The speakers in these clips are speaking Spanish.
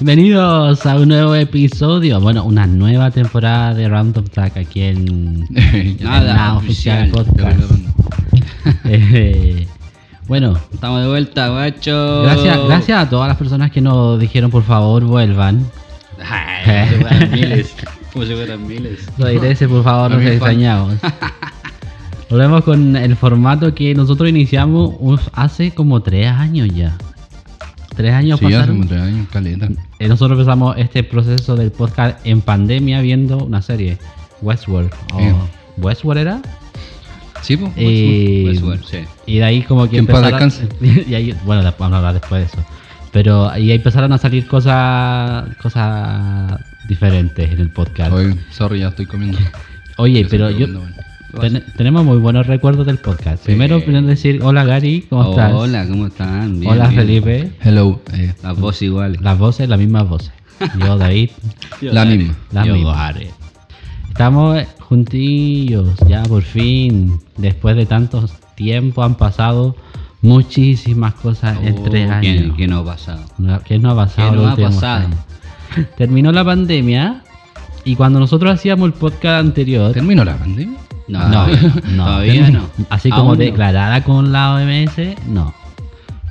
Bienvenidos a un nuevo episodio, bueno, una nueva temporada de Random Tag aquí en, en Nada la oficial oficial. podcast. Eh, bueno, Estamos de vuelta, guacho. gracias, gracias a todas las personas que nos dijeron por favor vuelvan. Ay, como si fueran miles. Como si fueran miles. Por favor, nos extrañamos. Volvemos con el formato que nosotros iniciamos hace como tres años ya. Tres años Sí, pasaron. años, caleta. Eh, nosotros empezamos este proceso del podcast en pandemia viendo una serie, Westworld. Sí. ¿Westworld era? Sí, pues. Y, Westworld, sí. y de ahí como que empezaron... y ahí, bueno, vamos a hablar después de eso. Pero ahí empezaron a salir cosas cosas diferentes en el podcast. Oye, sorry, ya estoy comiendo. Oye, pero yo... ten- tenemos muy buenos recuerdos del podcast. Sí. Primero, primero decir, hola Gary, ¿cómo estás? Hola, ¿cómo están? Bien, hola bien. Felipe. Hello. eh, Las voces iguales. Las voces, las mismas voces. Yo, David, la misma. Las Yo, mismas. Gare. Estamos juntillos, ya por fin. Después de tantos tiempos han pasado muchísimas cosas en Oh, tres ¿qué- años. ¿Qué nos ha pasado? No, ¿Qué no ha pasado? ¿Qué no ha pasado? Terminó la pandemia y cuando nosotros hacíamos el podcast anterior, ¿Terminó la pandemia? No, no, no, todavía no. así como declarada con la OMS, no.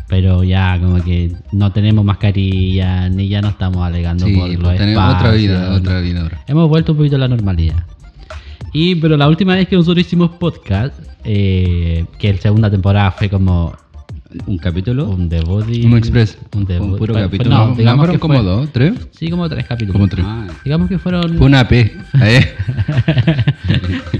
Pero ya como que no tenemos mascarilla ni ya no estamos alegando Sí, por los pues tenemos otra vida, otra vida ahora. Hemos vuelto un poquito a la normalidad. Y, pero la última vez que nosotros hicimos podcast, eh, que la segunda temporada fue como ¿Un capítulo? un debut. y- Un express. Un debut. Un puro Fue- capítulo. No, No, digamos fueron que como fue- dos, tres. Sí, como tres capítulos. Como tres. Ah, Digamos que fueron. Fue una P. ¿eh?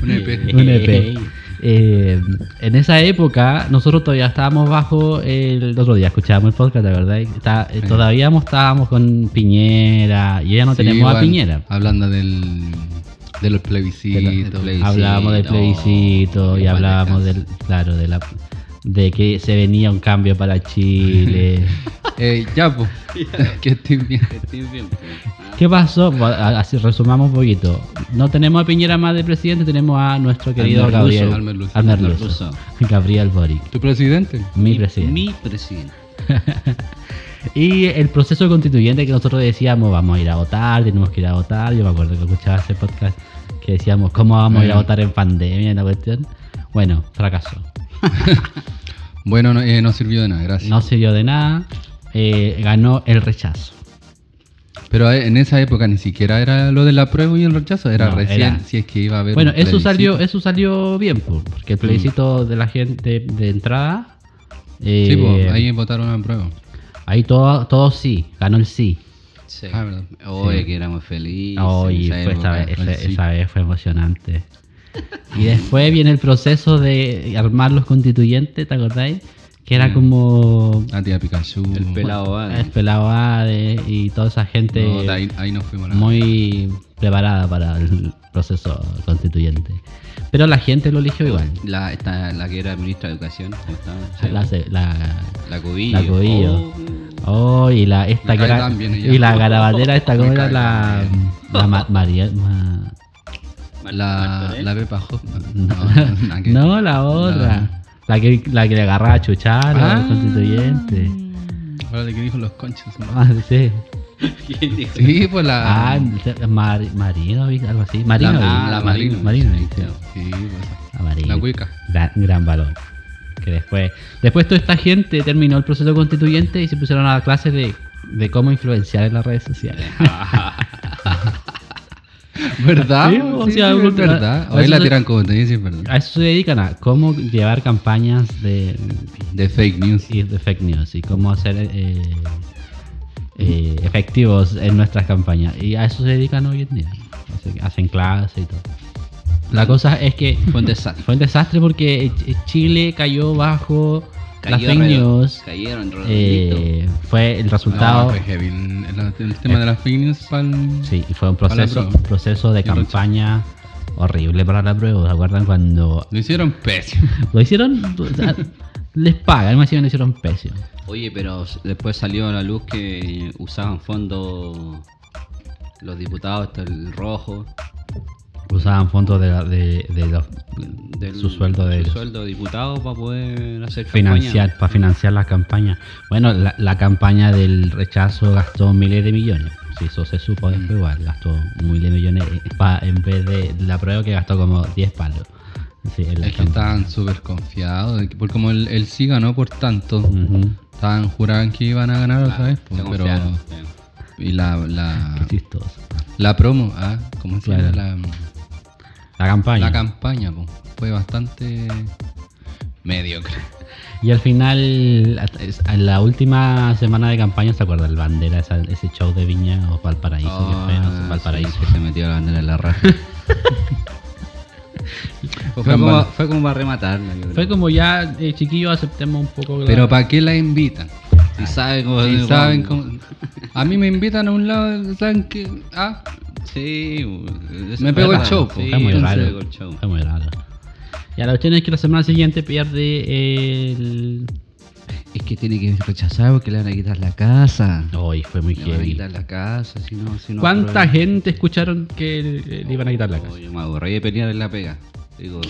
Un EP. un EP. Eh, en esa época, nosotros todavía estábamos bajo el, el otro día, escuchábamos el podcast, la verdad. y está- eh, todavía estábamos con Piñera y ya no Sí, tenemos a igual, Piñera. Hablando del, de los plebiscitos. De los plebiscitos. hablábamos del no, plebiscito y igual hablábamos del, claro, de la de que se venía un cambio para Chile. Eh, ya, pues. que estoy bien. Estoy bien, ¿Qué pasó? Así resumamos un poquito. No tenemos a Piñera más de presidente, tenemos a nuestro querido Al Gabriel. Merluzo. Gabriel Boric, ¿Tu presidente? mi presidente. Mi presidente. Y el proceso constituyente que nosotros decíamos, vamos a ir a votar, tenemos que ir a votar. Yo me acuerdo que escuchaba ese podcast que decíamos, ¿cómo vamos a ir a Mm. votar en pandemia? La cuestión. Bueno, fracasó. Bueno, no, eh, no sirvió de nada, gracias. No sirvió de nada. eh, ganó el rechazo. Pero eh, en esa época ni siquiera era lo del apruebo y el rechazo, era No, recién era- si es que iba a haber. Bueno, un eso plebiscito. salió, eso salió bien, po, porque el plebiscito de la gente de entrada. eh, Sí, pues ahí votaron a prueba. ahí todo, todo sí, ganó el sí. Sí. Ah. Oye, que éramos felices. Esa fue esa, vez, sí. esa vez fue emocionante. Y después viene el proceso de armar los constituyentes, ¿te acordáis? Que era Mm. como La tía Pikachu. El pelado Ade. el pelado Ade y toda esa gente No, ahí, ahí nos fuimos. la- muy preparada para el proceso constituyente. Pero la gente lo eligió igual. La, esta, la que era ministra de Educación. ¿cómo? La, la, La Cubillo. la Cubillo. Oh, Oh, y la esta que era, ella. y la garabatera esta Me como era la la Ma- María Ma- La, la Pepa Hoffman. no, que- no, la otra. La que la que le agarraba a chuchar Ah. al constituyente. Ahora de que dijo los conchos. ¿no? Ah, sí. ¿Quién dijo? Sí, pues la. Ah, Mar, Marino, algo así. Marino. ah, la Marino. Marino, sí. Sí, pues. La. La cuica. Gran, gran valor. Que después, después toda esta gente terminó el proceso constituyente y se pusieron a clases de, de cómo influenciar en las redes sociales. ¿Verdad? Sí, o Sí, sea, sí, es verdad. Hoy la tiran como te dicen, ¿verdad? A eso se dedican a cómo llevar campañas de, De fake news. y de fake news y cómo hacer eh, eh, efectivos en nuestras campañas. Y a eso se dedican hoy en día. Hacen clases y todo. La cosa es que Fue un desastre. fue un desastre porque Ch- Chile cayó bajo las fake news. Cayeron. Eh, fue el resultado. No, fue heavy. El, tema de las fake news Sí, y fue un proceso, proceso de campaña horrible para la prueba. ¿Se acuerdan cuando Lo hicieron pésimo. lo hicieron? Les pagan, me decían, lo hicieron pésimo. Oye, pero después salió a la luz que usaban fondos los diputados, el rojo. Usaban fondos de, la- de, de los, Del- su sueldo de su ellos. sueldo de diputado para poder hacer financiar, para financiar las campañas. Bueno, la, la campaña del rechazo gastó miles de millones. Si eso se supo después, igual gastó miles de millones eh, pa- en vez de la prueba que gastó como 10 palos. Sí, Es que campaña. estaban súper confiados. de que- Porque como él, él sí ganó por tanto, estaban juraban que iban a ganar. Se pues, pero, y la, la, la promo, ah, ¿cómo se llama? Claro. La, La campaña. la campaña, pues, fue bastante mediocre. y al final, en la última semana de campaña, ¿se acuerda el bandera, esa- ese show de Viña o Valparaíso? que fue, no sé, Ah, Valparaíso. sí, que se metió la bandera en la raja. fue, como, fue como para rematarla. yo creo. Fue como ya, eh, chiquillos, aceptemos un poco. la- Pero ¿para qué la invitan? Si saben cómo Si saben cómo... A mí me invitan a un lado, ¿saben qué? Ah, Sí, Me pegó el show, Sí, fue muy raro. Fue muy raro. La cuestión es que la semana siguiente pierde el. Es que tiene que rechazar porque le van a quitar la casa. Hoy fue muy Le van a heavy. quitar la casa, si no, si no ¿Cuánta gente escucharon que le, le iban a quitar la casa? Oh, yo me aburrí de pelear en la pega. Digo,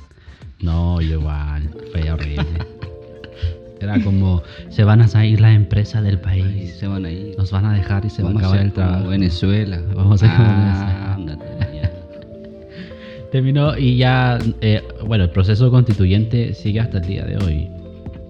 No, yo igual. Fue horrible. Era como: se van a salir las empresas del ay, país. se van a ir. Nos van a dejar y se Vamos va a a acabar hacer el trabajo. Venezuela. Vamos a como Ah. Terminó y ya, eh, bueno, el proceso constituyente sigue hasta el día de hoy.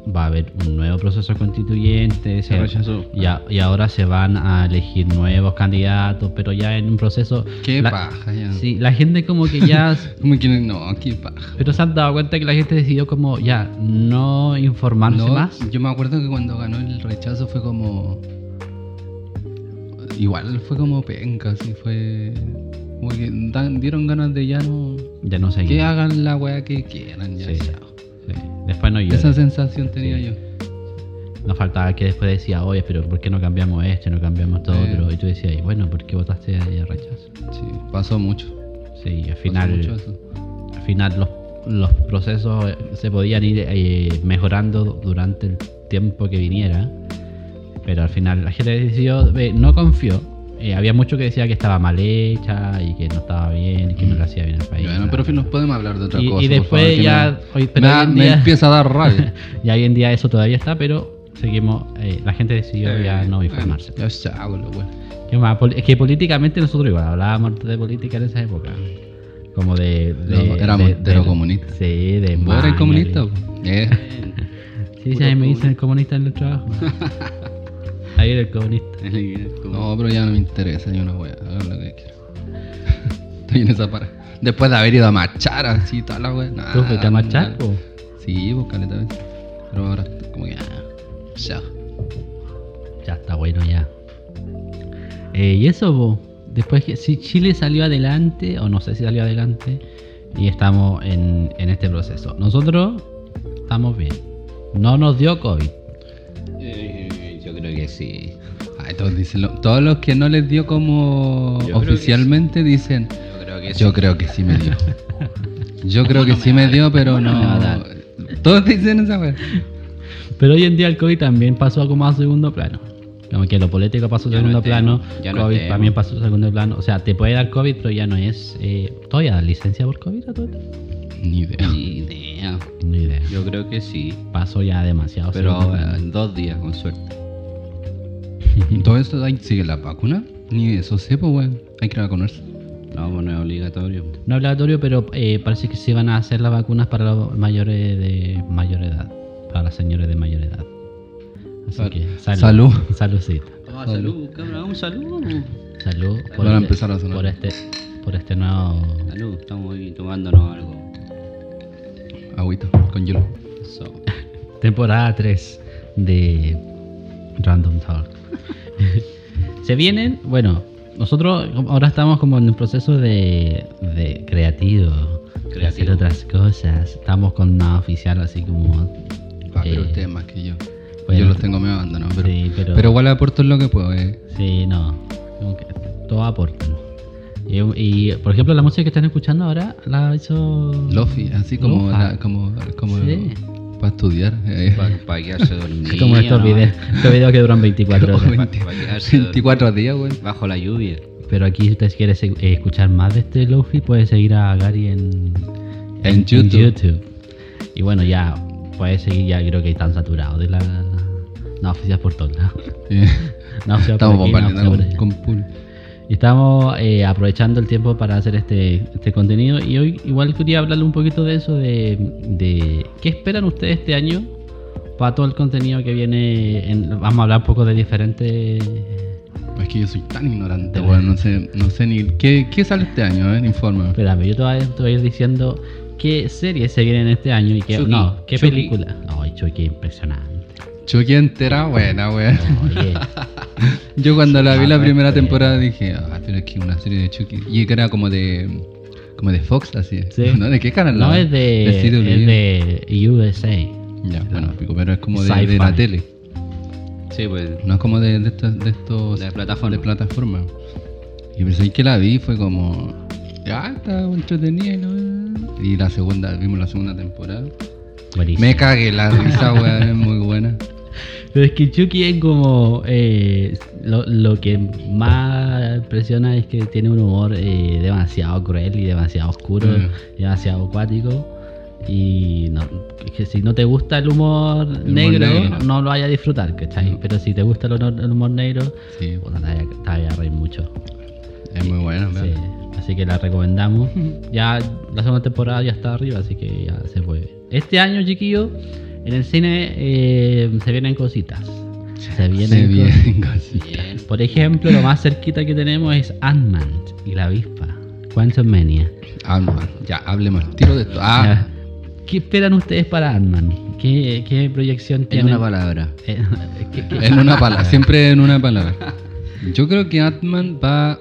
Va a haber un nuevo proceso constituyente. Se rechazó. Y ahora se van a elegir nuevos candidatos, pero ya en un proceso... qué la- paja ya. Sí, la gente como que ya... Como que no, qué paja. pero se han dado cuenta que la gente decidió como ya no informarse No, más. Yo me acuerdo que cuando ganó el rechazo fue como. Igual fue como penca, así fue. Como que dan- dieron ganas de ya no. Ya no sé. Que hagan la weá que quieran ya. Sí. chao. Después no yo. Esa sensación tenía yo. Nos faltaba que después decía, oye, pero ¿por qué no cambiamos esto, no cambiamos todo Eh. otro? Y tú decías, "Y bueno, ¿por qué votaste ahí a rechazo? Sí, pasó mucho. Sí, al final, al final los, los procesos eh, se podían ir eh, mejorando durante el tiempo que viniera, pero al final la gente decidió, eh, no confió. Eh, había mucho que decía que estaba mal hecha y que no estaba bien y que no le hacía bien al país. Bueno, pero en fin, nos podemos hablar de otra y, cosa. y después favor, ya, me- hoy, me, da- en me día, empieza a dar rabia. ya hoy en día eso todavía está, pero seguimos, eh, la gente decidió ya no informarse. Ya lo. ¿Qué más? Es que políticamente nosotros igual hablábamos de política en esa época. Como de. de- No, éramos de- de los comunistas. Sí, de. ¿Vos eres comunista? Eh. Sí, sí, a mí me dicen el comunista en el trabajo. Ahí era el comunista. No, pero ya no me interesa ni una wea. Hagan lo que quieran. Estoy en esa para. Después de haber ido a marchar así, toda la wea. Nah, ¿Tú fuiste a marchar? Sí, pues caleta. Pero ahora, como que. Ah, chao. Ya está bueno ya. Eh, y eso, po. después que si Chile salió adelante, o no sé si salió adelante, y estamos en, en este proceso. Nosotros estamos bien. No nos dio COVID. Eh, creo que sí. Ay, todos, dicen lo- todos los que no les dio como Yo creo que oficialmente dicen. Yo creo que Yo sí. creo que sí me dio. Yo creo que sí me dio, pero cómo no me va a no. dar? Todos dicen esa wea. Pero hoy en día el COVID también pasó como a segundo plano. Como que lo político pasó a Ya no segundo es plano, tema, ya no es COVID tema. también pasó a segundo plano. O sea, te puede dar COVID, pero ya no es. Eh, ¿Todavía dan licencia por COVID a todo esto? Ni idea. Ni idea. Ni idea. Yo creo que sí. Pasó ya demasiado. Pero segundo en dos días, con suerte. ¿Todo esto ahí sigue la vacuna? Ni eso sé, pues weón. Hay que vacunarse. No, pues no es obligatorio. No es obligatorio, pero eh, parece que se van a hacer las vacunas para los mayores de mayor edad. Para las señores de mayor edad. Así Sal- que salud. salud. Saludcita. Ah, salud, cabrón, un saludo. Salud por, Van a este, empezar a sonar. por este por este nuevo Salud, estamos ahí tomándonos algo. Agüita, con hielo. Eso. temporada 3 de Random Talk. Se vienen, bueno, nosotros ahora estamos como en un proceso de, de creativo, de hacer otras cosas. Estamos con una oficial así como... Ah, pero eh, ustedes más que yo. bueno, yo los tengo medio abandonados. Pero, sí, pero, pero igual aporto en lo que puedo, eh. Sí, no. todo aporta. Y, y, por ejemplo, la música que están escuchando ahora la hizo... Lofi, así como, la- como, como Sí. Para estudiar. eh. Para quedarse dormido. Es como estos ¿no? videos, estos videos que duran 24 Como horas. 20 Pa' quedarse 24 días, güey. Bajo la lluvia. Pero aquí, si usted quiere se- eh, escuchar más de este Lofi, puede seguir a Gary en, En YouTube. YouTube. Y bueno, ya puede seguir, ya creo que están saturados de la. Noticias por todos lados. Por Estamos bombardeando con, con pool. Estamos eh, aprovechando el tiempo para hacer este, este contenido. Y hoy igual quería hablarle un poquito de eso, de, de qué esperan ustedes este año para todo el contenido que viene. en- vamos a hablar un poco de diferentes... Es que yo soy tan ignorante, Te- weón. No sé, no sé ni. ¿Qué, qué sale este año? A ver, infórmame. Espérame, yo te voy, a, te voy a ir diciendo qué series se vienen este año y qué... Chucky, no, qué Chucky. película. Ay, Chucky, impresionante. Chucky entera, buena, weón. Yo cuando la vi la primera temporada dije, ah, pero es que una serie de Chucky. Y que era como de. Como de Fox, así. Sí. ¿No? ¿De qué canal? no la- es de, es de USA. Ya, bueno, pico, pero es como de, de la tele. Sí, pues. No es como de, de estos, de estos. De plataforma. De plataforma. Y pensé que la vi fue como. Ya, está entretenida, ¿no? Y la segunda, vimos la segunda temporada. Buenísimo. Me cagué la risa, weón, es muy buena. Pero es que Chucky es como. eh, lo, lo que más impresiona es que tiene un humor eh, demasiado cruel y demasiado oscuro, Mm. demasiado acuático. Y no, es que si no te gusta el humor, negro, negro. no lo vayas a disfrutar, ¿cachai? No. Pero si te gusta el humor, el humor negro, Sí, puta, te te a reír mucho. es muy buena, Sí, así que la recomendamos. Ya la segunda temporada ya está arriba, así que ya se puede. Este año, chiquillo, en el cine eh, se vienen cositas. Se vienen Se vienen cositas. Bien. Por ejemplo, lo más cerquita que tenemos es Ant-Man y la avispa. Quantum Mania. Ant-Man. Ya, hablemos tiro de esto. Ah, ¿Qué esperan ustedes para Ant-Man? ¿Qué, qué proyección En tienen? una palabra. ¿qué- qué- en una palabra, siempre en una palabra. Yo creo que Ant-Man va,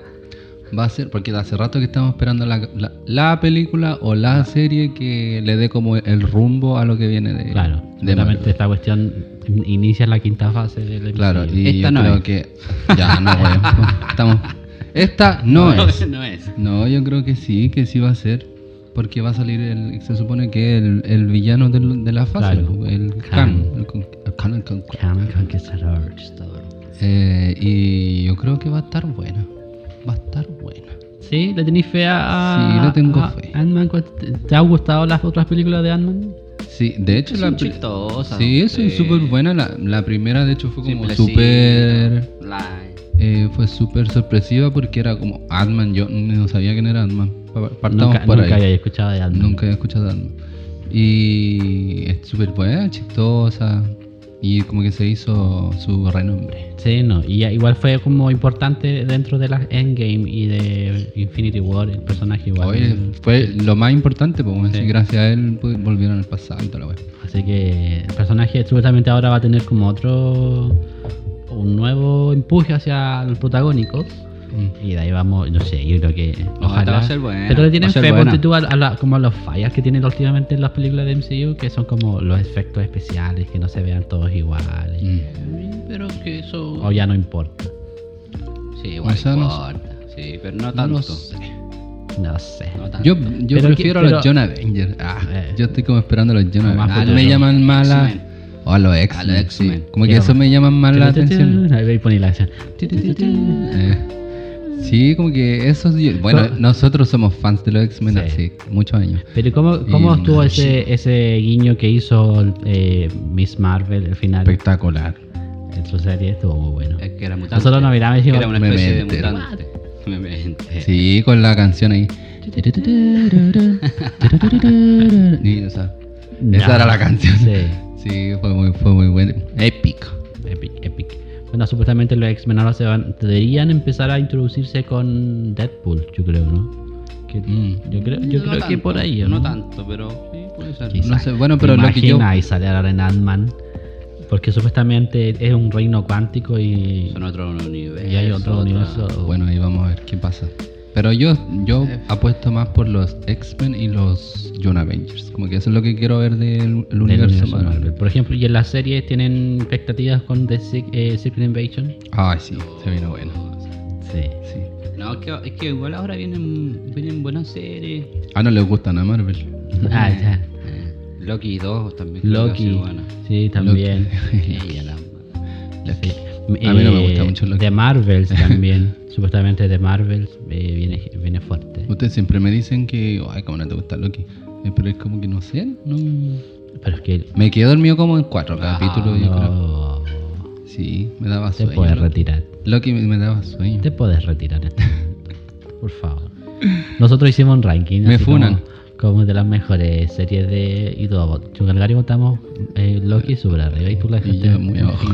va a ser, porque hace rato que estamos esperando la, la- la película o la serie que le dé como el rumbo a lo que viene de, Claro, de esta cuestión in- inicia la quinta fase del Claro, y Esta yo no creo es. que. Ya, no, weón. Estamos. Esta no es. no es. No, yo creo que sí, que sí va a ser. Porque va a salir el. Se supone que el, el villano del- de la fase, Claro. el Khan. Khan. El, con- el Khan, el con- Khan Conquistador. Eh, y yo creo que va a estar buena. Va a estar buena. ¿Sí? ¿Le tenéis fe a, Sí, le tengo a fe. Ant-Man? ¿Te, han gustado las otras películas de Ant-Man? Sí, de hecho la. Son chistosas. Sí, es súper buena. La, la primera, de hecho, fue como súper. eh, fue súper sorpresiva porque era como Ant-Man. Yo no sabía quién era Ant-Man. Pa- Partamos Nunca, nunca ahí. había escuchado de Ant-Man. Nunca había escuchado Ant-Man. Y es súper buena, chistosa. Y como que se hizo su renombre. Sí, no. Y igual fue como importante dentro de la Endgame y de Infinity War, el personaje igual. Oye, fue lo más importante, pues, Sí. gracias a él volvieron al pasado y la. Así que el personaje supuestamente ahora va a tener como otro. un nuevo empuje hacia los protagónicos. Y de ahí vamos, no sé, yo creo que. No, esta va a ser buena, Pero le tienen a fe, ponte tú a, a la- como a los fallas que tienen últimamente en las películas de MCU, que son como los efectos especiales, que no se vean todos iguales. Mm. Pero que eso. O ya no importa. Sí, igual sea, no importa. Sí, pero no No tanto. sé. No sé. No tanto. Yo, yo Pero prefiero que- a los pero- John Avengers. Ah, Eh. yo estoy como esperando a los John Avengers. me llaman más la... X-Men. O a los A X-Men. sí. Como que eso me llama más la atención. Ahí poní la canción. Sí, como que eso Bueno, nosotros somos fans de los X-Men Sí. hace muchos años. Pero ¿cómo, cómo Y- estuvo ese, ese guiño que hizo eh, Miss Marvel al final Espectacular. en su serie? Estuvo muy bueno. Es que era mutante. Nosotros nos miramos y dijimos, Era una especie de Memento. mutante. Memento. Sí, con la canción ahí. Y, o sea, esa era la canción. Sí. Sí, fue muy, fue muy bueno. Épico. Bueno, supuestamente los X-Men ahora se van, deberían empezar a introducirse con Deadpool, yo creo, ¿no? Que- Mm. Yo creo, yo No creo que por ahí, ¿o No ¿no? tanto, pero sí, puede ser. Quizá. No sé, bueno, ¿Te pero lo que yo- sale ahora en Ant-Man? Porque supuestamente es un reino cuántico y, Son otro universo. y hay otro otra- universo. Bueno, ahí vamos a ver qué pasa. Pero yo, yo apuesto más por los X-Men y los John Avengers. Como que eso es lo que quiero ver del el del universo, universo Marvel. Marvel. Por ejemplo, y en las series tienen expectativas con The eh, Secret Invasion. Ay, sí, se vino bueno. Sí. Sí. No, es que, es que igual ahora vienen, vienen buenas series. Ah, no les gustan a Marvel. Ah, ya. Loki 2 también. Loki. Sí, también. Ella la- Sí. A mí no me gusta mucho Loki. De Marvels también. Supuestamente de Marvels eh, viene, viene fuerte. Ustedes siempre me dicen que, ay, como no te gusta Loki. Eh, Pero es como que no sé, no... Pero es que. Me quedé dormido como en cuatro Ah, capítulos, yo creo. Sí, me daba te sueño. puedes Loki. retirar. Loki me, me daba sueño. Te puedes retirar. Por favor. Nosotros hicimos un ranking. Me funan. Como, como de las mejores series de. Y todo. Chungalgari votamos eh, Loki súper arriba y tú la en muy abajo.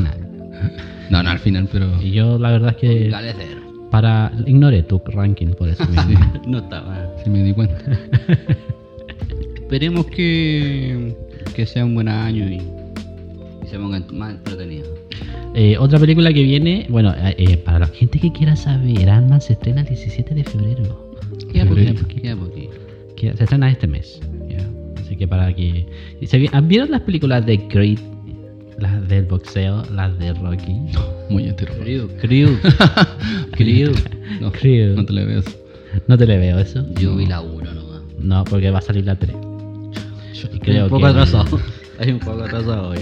No, no, al final, pero... Y yo la verdad es que. Dale cero. Para. Ignoré tu ranking por eso mismo. No estaba. Sí me di cuenta. Esperemos que, que sea un buen año y, y se pongan más entretenidos. Eh, otra película que viene, bueno, eh, eh, para la gente que quiera saber, Ant-Man se estrena el 17 de febrero. Queda poquito, queda poquito. Se estrena este mes. ya. Así que para que. ¿Vieron las películas de Creed? Las del boxeo, las de Rocky. Muy entero. Crew, crew, crew. No, Creo. no te le veo. No te le veo eso. Yo vi la 1 nomás. No, porque va a salir la 3. Y creo un poco que- atrasado. Hay un poco atrasado hoy.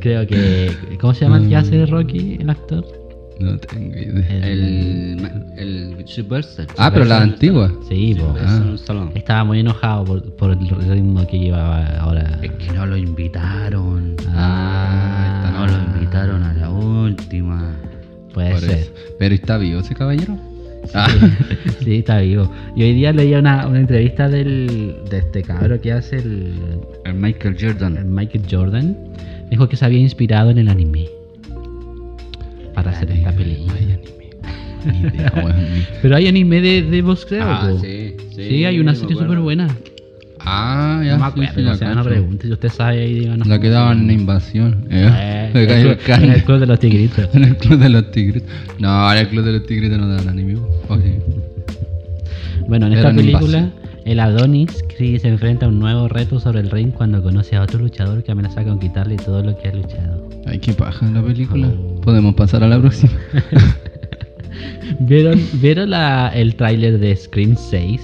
Creo que. ¿Cómo se llama el que hace de Rocky, el actor? No tengo idea. El, el Superstar. Ah, pero la antigua. Sí, po. Ah. Salón. Estaba muy enojado por, por el ritmo que llevaba ahora. Es que no lo invitaron. Ah, no lo invitaron a la última. Puede Por ser. eso. Pero está vivo ese caballero. Ah, Sí, está vivo. Y hoy día leía una, una entrevista del, de este cabro que hace el, El Michael el Jordan. Michael Jordan. Dijo que se había inspirado en el anime para hacer esta película. Ay, anime. Ni idea, weón, ni- Pero hay anime de, de boxeo. Ah, po. sí, sí. Sí, hay una serie súper buena. Ah, ya. No me sí, acuerdo, sí, no van a cacho. preguntar. Si usted sabe, ahí díganos. La que daban en invasión. Eh, Eh, en el club- el. En el club de los tigritos. En el club de los tigritos. No, en el club de los tigritos no daban anime. ¿o sí? Bueno, en esta película, invasión. el Adonis Creed se enfrenta a un nuevo reto sobre el ring cuando conoce a otro luchador que amenaza con quitarle todo lo que ha luchado. Ay, qué paja la película. Oh. Podemos pasar a la próxima. ¿Vieron, ¿vieron la, el tráiler de Scream 6?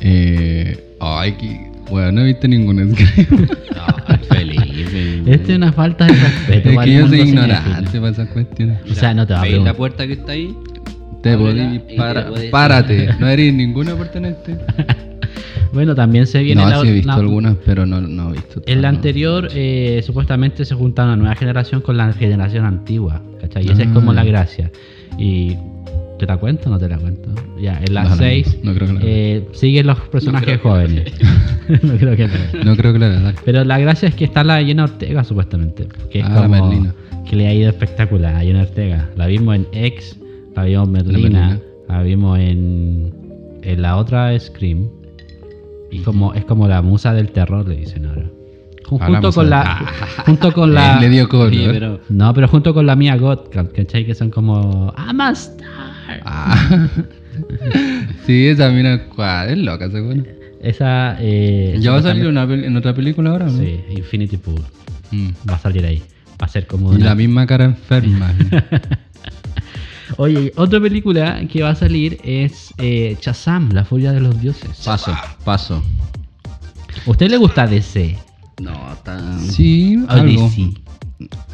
Eh, ay, que. Bueno, no he visto ningún Scream. Ah, Felipe. Esta es una falta de respeto. es que el yo soy ignorante para esas cuestiones. O sea, no te va a ¿Veis la preguntar. puerta que está ahí? Te podí para, párate. No eres ninguna pertenente. Bueno, también se viene No, la, sí he visto la- algunas, pero no, no he visto. En la no. anterior, eh, supuestamente se junta una nueva generación con la generación antigua, ¿cachai? Y esa es Ah, como la ya. gracia. Y ¿te la cuento o no te la cuento? Ya, en No, las no, 6 no creo que la- eh, siguen los personajes la jóvenes. no creo que no. No creo que la verdad. Pero la gracia es que está la Jenna Ortega, supuestamente. Que es Ah, la como Merlina. que le ha ido espectacular a Jenna Ortega. La vimos en X, la vimos en Merlina, Merlina. la vimos en, en la otra Scream. Y como, es como la musa del terror, le dicen ahora. Ah, Junto con la. Junto con la. Le dio color. Oye, pero No, pero junto con la Mia Goth, ¿cachai? Que son como. I'm a star. Ah. sí, esa mina es loca, seguro. Esa. Eh, ¿Ya va a salir una en otra película ahora? ¿no? Sí, Infinity Pool. Mm. Va a salir ahí. Va a ser como Y una- la misma cara enferma. Oye, otra película que va a salir es eh, Shazam, la furia de los dioses. paso, paso. ¿A usted le gusta DC? No, está. sí, ¿O algo. DC?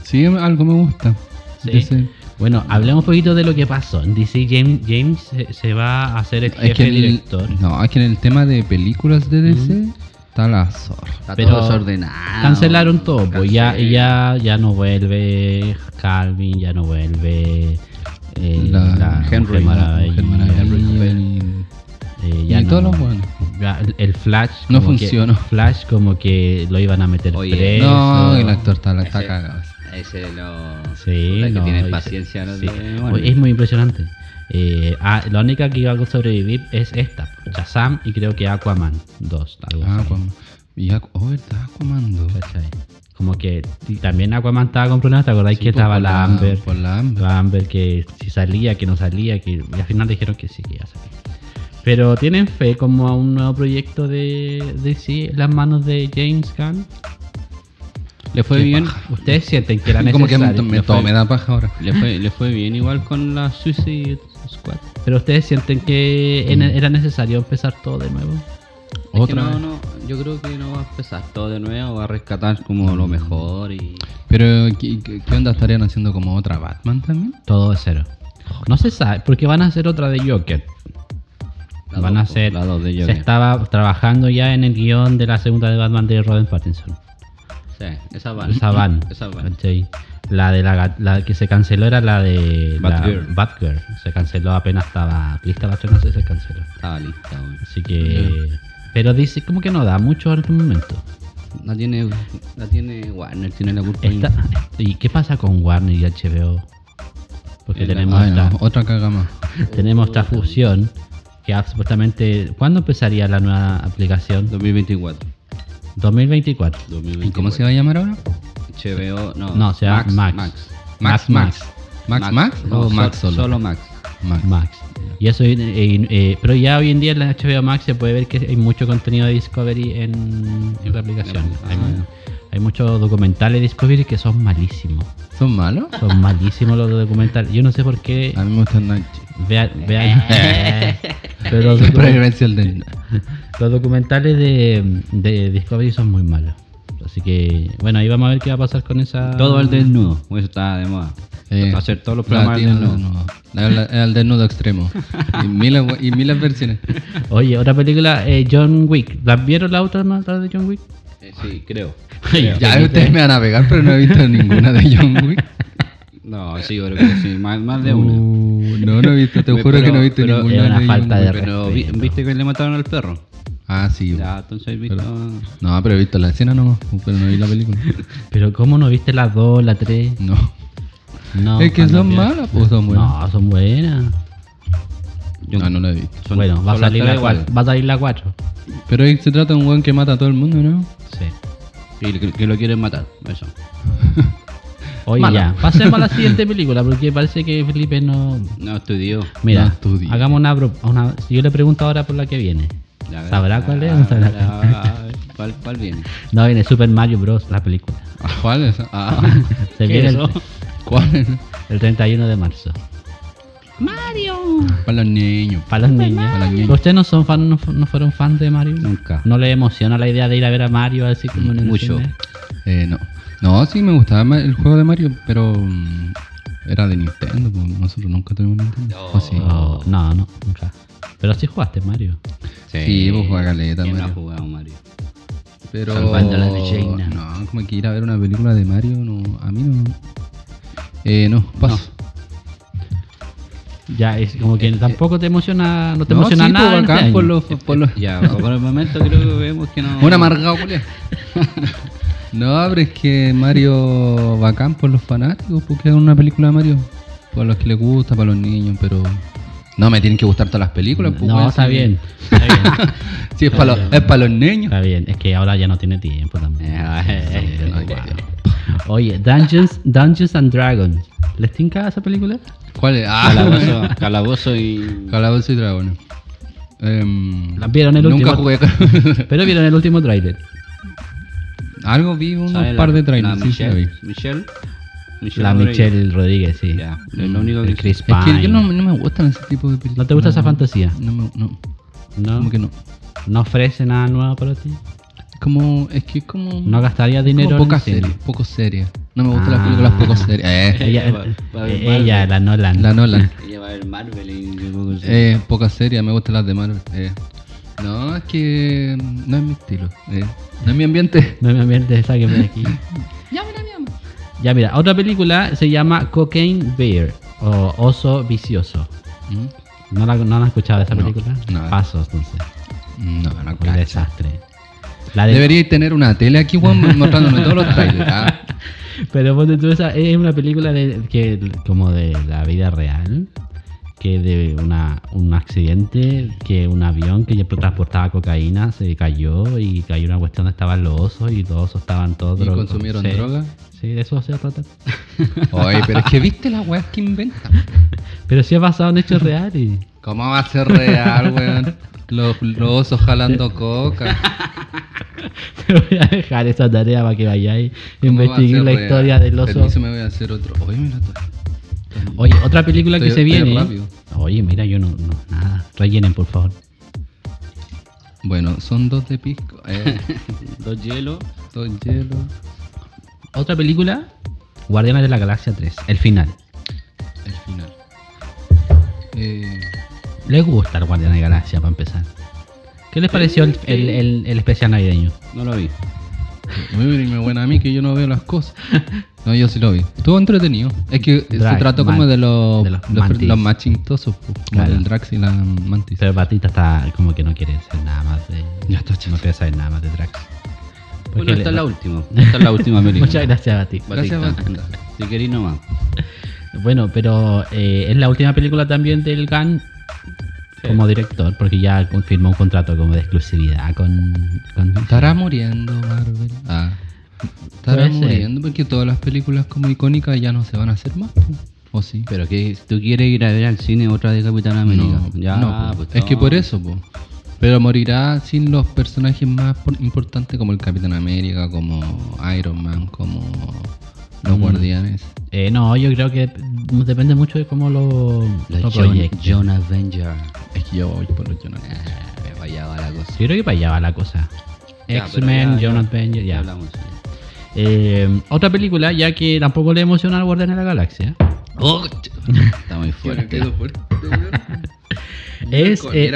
Sí, algo me gusta. Sí. Ese- Bueno, hablemos un poquito de lo que pasó. En DC James, James se, se va a hacer el jefe Es que en el, director. no, es que en el tema de películas de DC está la zorra. Está Pero todo desordenado. Cancelaron todo, pues ya, ya, ya no vuelve Calvin, ya no vuelve eh, La- la Henry, Mujer Maravilla, Henry eh, y ya no- todos los buenos. ya el- Flash No funcionó. Flash como que lo iban a meter Oye, preso. No, el actor está, está Ese- cagado. Ese lo. Sí, puta que no, tiene y- paciencia. los sí. bueno. Es muy impresionante. Eh, ah, la única que iba a sobrevivir es esta, Shazam y creo que Aquaman 2. Algo Ah, así, Aquaman. Y Aqu- oh, Aquaman. ¿cachai? Como que también Aquaman estaba con problemas, ¿te acordáis Sí, que pues, estaba por la la- Amber? por la Amber. La Amber que si salía, que no salía, que y al final dijeron que sí, que iba a salir. Pero ¿tienen fe como a un nuevo proyecto de DC en las manos de James Gunn? Le fue Qué bien. paja. ¿Ustedes sienten que era Como que me, necesario? me- todo me da paja ahora. Le fue, le fue bien igual con la Suicide Squad. Pero ustedes sienten que en- era necesario empezar todo de nuevo. Es que Otra no, vez. no, Yo creo que no va a empezar todo de nuevo, va a rescatar como lo mejor y. Pero, ¿qué, onda estarían haciendo como otra Batman también? Todo de cero. No se sabe, porque van a hacer otra de Joker. La van a hacer. la dos de se Joker. estaba trabajando ya en el guion de la segunda de Batman de Robin Pattinson. Sí, esa van. Esa van. Esa van. La de la, que se canceló era la de Batgirl. Batgirl. Se canceló apenas estaba lista la estrenarse, se canceló. Estaba lista, weón. Así que. Pero dice como que no da mucho en este momento. La tiene, la tiene Warner, tiene la culpa. Esta- ¿Y qué pasa con Warner y HBO? Porque la- tenemos, Ay, esta, no, otra caga más. tenemos esta fusión que supuestamente... ¿Cuándo empezaría la nueva aplicación? 2024. 2024. 2024. ¿Y cómo se va a llamar ahora? HBO, no. No, se llama Max. Max. Max Max. Max Max, o Max solo? Solo Max. Max. Max. Y eso, eh, eh, pero ya hoy en día en la HBO Max se puede ver que hay mucho contenido de Discovery en, en la aplicación. Ah. Hay, hay muchos documentales de Discovery que son malísimos. ¿Son malos? Son malísimos los documentales. Yo no sé por qué. A mí me gustan. Vean, vean. pero los, document- Supervivencia del los documentales de, de Discovery son muy malos. Así que, bueno, ahí vamos a ver qué va a pasar con esa. Todo el desnudo. Eso está de moda. Eh, Hacer todos los programas platino, desnudo. no, no. El, el desnudo extremo. y, miles, y miles versiones. Oye, otra película, eh, John Wick. ¿La vieron la otra más tarde de John Wick? Eh, sí, creo. Ya ustedes me van a pegar, pero no he visto ninguna de John Wick. No, sí, creo que sí. Más, más de una. Uh, no, no he visto, te Pero- juro que no he visto pero ninguna una de falta John de. Pero vi- viste que le mataron al perro. Ah, sí. Ya, entonces he visto. No, pero he visto la escena nomás, pero no vi la película. Pero ¿cómo no viste las dos, la tres? No. No. es que son malas, pues son buenas. No, son buenas. Yo- Ah, no la he visto. son- bueno, va a, salir la igual. cuatro, va a salir la 4. Pero ahí se trata de un weón que mata a todo el mundo, ¿no? Sí. Y que, que lo quieren matar. Eso. Oye, Mala. ya, pasemos a la siguiente película, porque parece que Felipe no... No estudió. Mira, No estudia. hagamos una, pro- una... Yo le pregunto ahora por la que viene. ¿Sabrá cuál es ah, no sabrá? ah, ¿Cuál, cuál viene? No, viene Super Mario Bros. la película. ¿Cuál es? Ah, Se ¿Qué viene el, eso? ¿Cuál el 31 de marzo. Para los niños. Para los niños. Para los niños. ¿Ustedes no, son fan, no, fu- no fueron fans de Mario? Nunca. ¿No les emociona la idea de ir a ver a Mario así como en el Mucho. cine? Eh, no. No, sí me gustaba el juego de Mario, pero mm, era de Nintendo, pues nosotros nunca tuvimos Nintendo. No. ¿O sí? Oh, no, no, nunca. Pero sí jugaste Mario. Sí, vos juega caleta, ¿Quién no Mario. jugado Mario? Pero Salvando la no, como que ir a ver una película de Mario, no, a mí no. Eh, no, paso. Ya, es como que tampoco te emociona, no te No, emociona sí, nada. pues, año. por los, por los- Ya, por el momento creo que vemos que no. Un amargado. No, pero es que Mario bacán por los fanáticos, porque es una película de Mario. Por los que les gusta, para los niños, pero. No, me tienen que gustar todas las películas, pues, No, está bien. Está bien. Si es para los, es para los niños. Está bien. Es que ahora ya no tiene tiempo también. Eh, no. Oye, Dungeons, Dungeons and Dragons. ¿Les tinca esa película? ¿Cuál es? Ah, Calabozo, calabozo y. Calabozo y dragones. ¿La vieron el nunca último? jugué. Pero vieron el último tráiler. Algo vi unos ¿sabes par la- de trailers, la sí, sí, la vi. Michelle. Michelle. La Rodríguez. Michelle Rodríguez, sí. Lo único que El Chris Es que Pine. yo no, no me gustan ese tipo de películas. ¿No te gusta esa fantasía? No, me- no, ¿No? como que no. ¿No ofrece nada nuevo para ti? Como, es que es como... ¿No gastaría como dinero poca en cine? serie, poco seria. No me gustan Ah. las películas poco serias. Eh, Ella, Va- va ella, Marvel. la Nolan. la Nolan. Ella va a ver Marvel y. Eh, poca seria, me gustan las de Marvel. Eh. No, es que no es mi estilo. Eh. No es mi ambiente. No me ambiente, sáqueme de aquí. Ya mira, otra película se llama Cocaine Bear o Oso Vicioso. ¿Mm? ¿No la, no la has escuchado de esa No, película? no. Pasos, entonces. No, no, Un desastre. La de- Deberíais tener una tele aquí, Juan, mostrándome todos los trailers. ah. Pero ponte tú, esa es una película de, que, como de la vida real, que de una, un accidente, que un avión que transportaba cocaína se cayó y cayó una cuestión donde estaban los osos y los osos estaban todos ¿Y consumieron Sí. droga? Sí, de eso se trata. Oye, pero es que viste las weas que inventan. Pero sí es basado en hechos reales. ¿Cómo va a ser real, weón? Los, los osos jalando coca. Te voy a dejar esa tarea para que vayáis a ¿Cómo va a investigar la historia del oso. Permiso, me voy a hacer otro. Oye, mira. esto. Oye, otra película que se viene. rápido. Oye, mira, yo no, no, nada. Rellenen, por favor. Bueno, son dos de pisco. Eh, Dos hielos. dos hielos. Otra película, Guardianes de la Galaxia 3, el final. El final. Eh, ¿Les gusta el Guardianes de la Galaxia para empezar? ¿Qué les pareció el, el- el- el especial navideño? No lo vi. Muy bien, buena a mí que yo no veo las cosas. No, yo sí lo vi. Estuvo entretenido. Es que se trató como de los, de los los, los más chistosos, po, como Claro. el Drax y la Mantis. Pero Batista está como que no quiere ser nada más de. Ya está, No quiere saber nada más de Drax. Bueno, Porque esta le- es la última. Esta es la última película. Muchas gracias, Batista. Gracias, Batista. Si queréis nomás. Bueno, pero eh, es la última película también del Como director, porque ya confirmó un contrato como de exclusividad con. con Estará muriendo Marvel. Ah. Estará muriendo porque todas las películas como icónicas ya no se van a hacer más. ¿O sí? Pero que tú quieres ir a ver al cine otra de Capitán América. No, ya, no, pues, es que por eso, po. Pero morirá sin los personajes más por- importantes como el Capitán América, como Iron Man, como los Mm. Guardianes. Eh, no, yo creo que depende mucho de cómo lo, John. John Avenger. Es que yo voy por los Jonathan. Ah, vaya va la cosa. Yo creo que para allá va la cosa. X-Men, John. Avenger, Ya hablamos. Eh, otra película, ya que tampoco le emociona al Guardián de la Galaxia. Oh, está muy fuerte. Es, eh,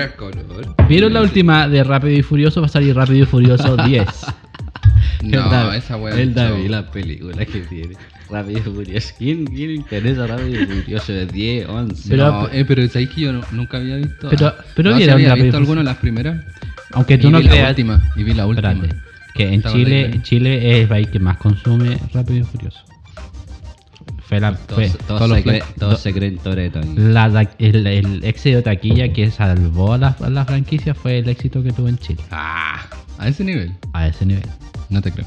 ¿Vieron la última de Rápido y Furioso? Va a salir Rápido y Furioso 10. No, David- esa wea. El es David, show. la película que tiene. Rápido y Furioso. ¿Quién, quién interesa Rápido y Furioso de 10, 11? Pero- no, eh, pero es que yo no- nunca había visto. Pero- pero no, vieron había visto alguna de las primeras. Aunque tú y no vi la creas. última. Y vi la última. Espérate, que en Chile. Chile es el país que más consume Rápido y Furioso. Fue la, fue Todos, todos, todos los se, creen- todos se la da- el, el éxito de taquilla que salvó a la, a la franquicia fue el éxito que tuvo en Chile. Ah, a ese nivel. A ese nivel. No te creo.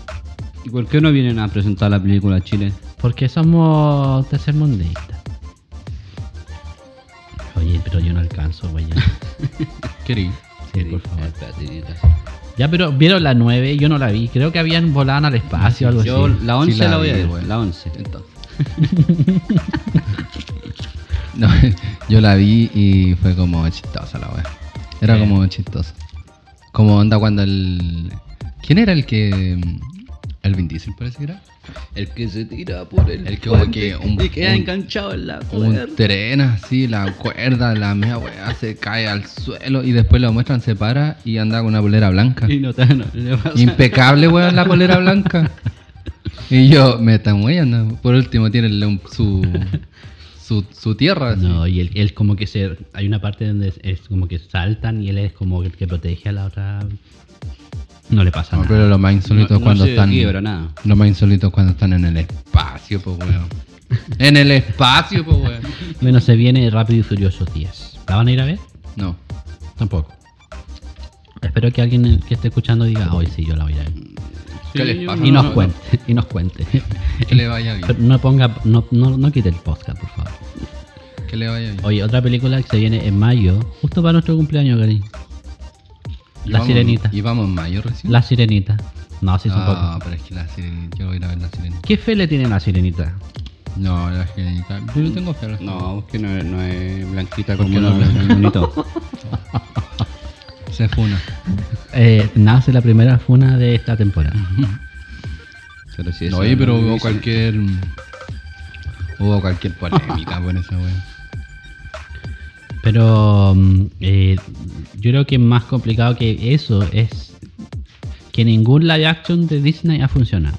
¿Y por qué no vienen a presentar la película a Chile? Porque somos tercermundistas. Oye, pero yo no alcanzo, güey. Querí. Sí, por favor. Ya, pero vieron la 9, yo no la vi. Creo que habían volado al espacio o algo Yo así. la 11 Sí la, la voy a ver. güey. La 11. Entonces. no, yo la vi y fue como chistosa la wea. Era como chistosa. Como onda cuando el. ¿Quién era el que. El Vin Diesel parece que era? El que se tira por el, El que como puente que un- y queda un- enganchado en la Un cuerda. tren así, la cuerda, la mía weá se cae al suelo y después lo muestran, se para y anda con una polera blanca. Y no, te- no le pasa Impecable, weón, la polera blanca. Y yo, me están weyando. Por último, tienen un- su, su, su tierra. así. No, y él, él como que se... Hay una parte donde es, es como que saltan y él es como el que protege a la otra... No le pasa No, nada. pero lo más insólito No- es no cuando están. quiebra nada. Lo más insólito cuando están en el espacio, pues weón. En el espacio, pues weón. Bueno, se viene Rápido y Furioso 10. ¿La van a ir a ver? No. Tampoco. Espero que alguien que esté escuchando diga, hoy sí, yo la voy a ver. ¿Qué les pasa? Y no- nos cuente, y nos cuente. Que le vaya Pero bien. no ponga, no, no, no quite el podcast, por favor. Que le vaya bien. Oye, otra película que se viene en mayo, justo para nuestro cumpleaños, Gary. La vamos- Sirenita. Y vamos en mayo recién. La Sirenita. No, sí es un Ah, poco. pero es que la sirenita. Yo voy a ir a ver la sirenita. ¿Qué fe le tiene la Sirenita? No, la sirenita. Yo no tengo fe. a la No, es que no, es- no es blanquita ¿Por como no es bonito. Se funa. Eh, nace la primera funa de esta temporada. Pero si No, oye, pero no hubo cualquier. Hubo cualquier polémica por esa wea. Pero mm, eh, yo creo que más complicado que eso es que ningún live action de Disney ha funcionado.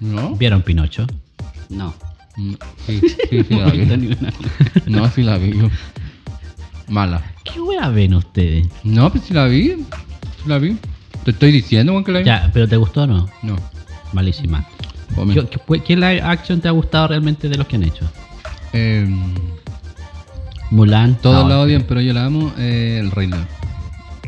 ¿No? ¿Vieron Pinocho? No. Mm, Sí, sí, sí la vi. No, sí la vi. yo. Mala. ¿Qué wea ven ustedes? No, pues sí la vi. Sí la vi. Te estoy diciendo, weón, que la vi. Ya, pero ¿te gustó o no? No. Malísima. Fome. ¿Qué, qué- qué live action te ha gustado realmente de los que han hecho? Eh, Mulan. todos no, la odian, pero yo la amo. eh, el Rey León.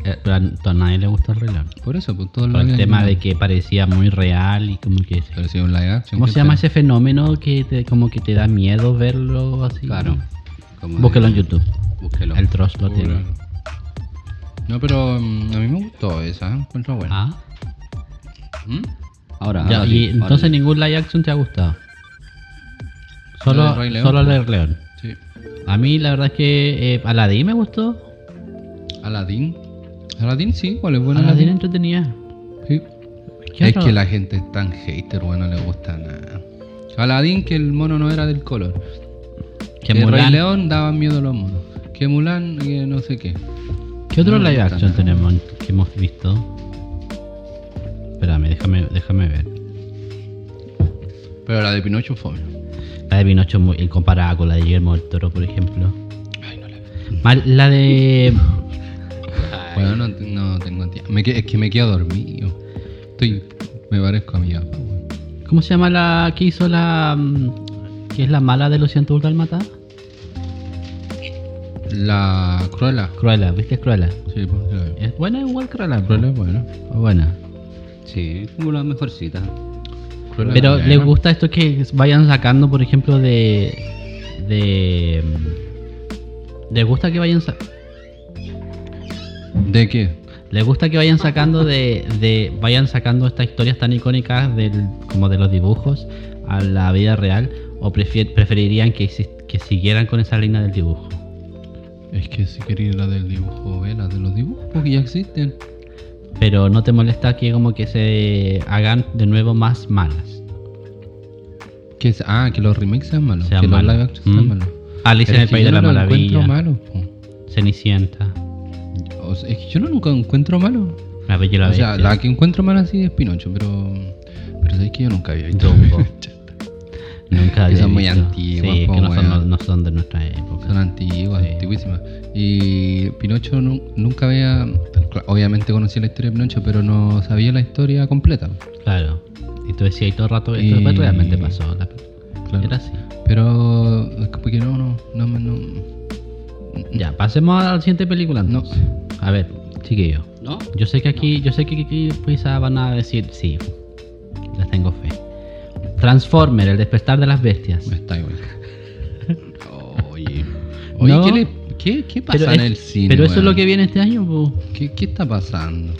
eh, pero a, a nadie le gustó el Rey León. Por eso, pues todos Por el tema de que parecía muy real y como que... Es un live action. ¿Cómo ¿qué se llama ese fenómeno que te, como que te da miedo verlo así? Claro. Como Búsquelo de- en YouTube. Búsquelo. El Trost lo tiene. No, pero mm, a mí me gustó esa. ¿eh? Encuentro buena. Ah, ¿Mm? Ahora, ya, ahora y sí, entonces ningún live action te ha gustado. Lo Solo, del Rey León, solo el. Rey León. A mí la verdad es que eh, Aladdin me gustó. Aladdin. Aladdin sí, igual es buena Aladdin Aladdin. entretenida. Sí. ¿Qué Es otro? que la gente es tan hater, bueno, no le gusta nada. Aladdin que el mono no era del color. Que el Rey Mulan. León daba miedo a los monos. Que Mulan, que no sé qué. ¿Qué otro No live action nada. tenemos que hemos visto? Espérame, déjame, déjame ver. Pero la de Pinocho fue. La de Pinocho es muy incomparada con la de Guillermo del Toro, por ejemplo. Ay, no le Mal- la de. Bueno, no, no tengo tiempo. Es que me quedo dormido. Estoy. Me parezco a mi papá. ¿Cómo se llama la que hizo la. mm, que es la mala de los 100 Dálmatas? La Cruella. Cruella, ¿viste Cruella? Sí, pues, sí, la vi. Es buena igual Cruella. Cruella es buena. Es buena. Sí, como la mejorcita. Pero es les gusta esto que vayan sacando, por ejemplo, de. de. mm, Les gusta que vayan sa- ¿De qué? les gusta que vayan sacando de, de vayan sacando estas historias tan icónicas del, como de los dibujos a la vida real o preferirían que, que siguieran con esa línea del dibujo. Es que si queréis la del dibujo, ve la de los dibujos, porque ya existen. Pero no te molesta que como que se hagan de nuevo más malas. Que es- ah, que los remakes sean malos. Sean que los live action sean Mm. malos. Alice Pero en el País de la no lo Maravilla. malo, po. Cenicienta. O sea, es que yo no nunca encuentro malo. La Bella la o sea, Bestia. la que encuentro mala así es Pinocho, pero. Pero sabes que yo nunca había visto. Dumbo. Nunca Que son muy visto. antiguas, Sí, que no son, no de nuestra época. Son antiguas, Sí. antiguísimas. Y Pinocho nu- nunca había. Obviamente conocía la historia de Pinocho, pero no sabía la historia completa. Claro. Y tú decías ahí todo el rato, esto Y- realmente pasó. La- Claro. Era así. Pero. es que Porque no, no, no, no. Ya, pasemos a la siguiente película. No. entonces. A ver, chiquillo. ¿No? Yo sé que aquí, yo sé que aquí quizá van a decir sí. Les tengo fe. Transformer, el despertar de las bestias. Está igual. Oye. Oye, No. ¿qué, le- qué, qué pasa en es- el cine? pero eso es lo que viene este año, po. ¿Qué, ¿Qué está pasando?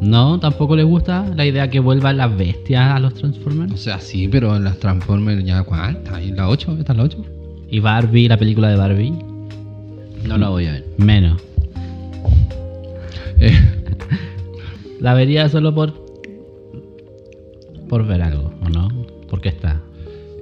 No, tampoco les gusta la idea que vuelvan las bestias a los O Transformers. sea, sí, pero las Transformers ya cuántas, ¿Y la 8, ¿esta es la 8? Y Barbie, la película de Barbie. No la voy a ver. Menos. Eh, La vería solo por. por ver algo, ¿o no? Porque está.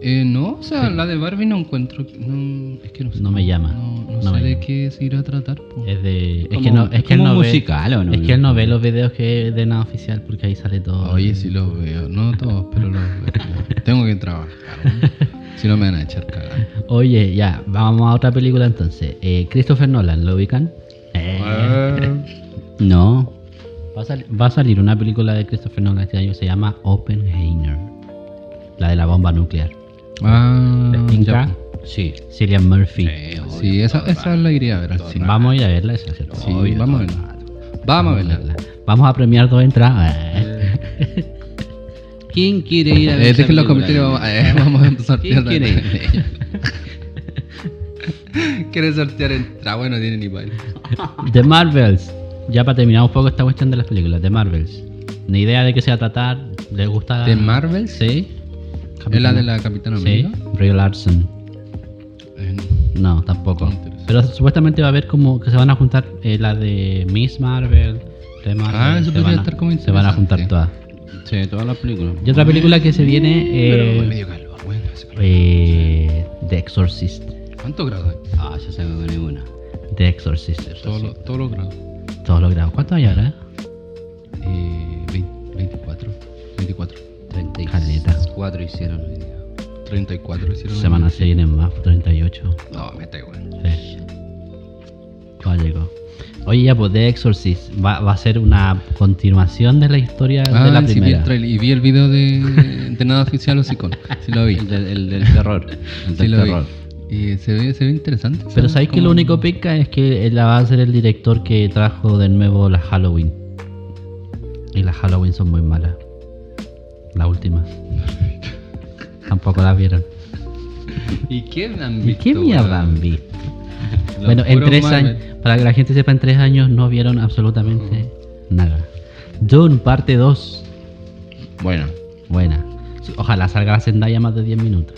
eh, no, o sea, la de Barbie no encuentro, no, es que no sé. No me llama. No, sé de llama. qué se irá a tratar. po. Es de. Es Como- que no, es es que él no ve- ¿o no? Es que él no ve los videos que de nada oficial porque ahí sale todo. Oye, sí los veo, no todos, pero los veo. Tengo que trabajar, si no me van a echar cagar. Oye, ya, vamos a otra película entonces. Eh, Christopher Nolan, ¿lo ubican? Eh, No. va, a va a salir una película de Christopher Nolan este año, se llama Oppenheimer. La de la bomba nuclear. Ah, ya. Sí. Cillian Murphy. Sí, esa, esa la iría a ver al cine. Vamos a ir a verla, esa, ¿cierto? Sí, Obvio, vamos a verla. Vamos a verla. Vamos a premiar dos entradas. ¿Quién quiere ir a ver Eh, dejen los comentarios, vamos, eh, vamos a empezar ¿Quién quiere ir? ¿Quiere sortear entrada? Bueno, tiene ni baile. The Marvels. Ya para terminar un poco esta cuestión de las películas. The Marvels. Ni idea de qué se va a tratar. ¿Les gusta? ¿The Marvels? Sí. ¿Es la de la Capitana Sí. América? Brie Larson. Eh, No, tampoco. Pero supuestamente va a haber como que se van a juntar eh, la de Miss Marvel. The Marvel, Ah, eso se podría van a- estar como Se van a juntar todas. Sí, todas las películas. Y otra película que se viene. Pero Eh, medio calor, bueno, hace calor. eh, The Exorcist. ¿Cuántos grados hay? Ah, ya se me ninguna. The Exorcist. Todos los, todos los grados. Todos los grados. ¿Cuántos hay ahora? Eh, 20, 24. 24. 34 hicieron hoy día. 34 hicieron. Semana se vienen más, 38. No, me está igual. Sí. ¿Cuál llegó? Oye, ya, pues The Exorcist va, va a ser una continuación de la historia Ah, de la sí, vi primera. el trailer y vi el video de, de nada oficial o con Sí lo vi. El, del- el del terror. El Sí del lo vi. terror. Y se ve, se ve interesante. Pero ¿sabes? ¿sabéis que lo único pica es que la va a ser el director que trajo de nuevo las Halloween? Y las Halloween son muy malas. La última. Tampoco las vieron. ¿Y qué han ¿Y visto? qué mierda han visto? Bueno, en tres Marvel. años, para que la gente sepa, en tres años no vieron absolutamente nada. Dune, parte 2. Bueno, Buena. Ojalá salga la Zendaya más de 10 minutos.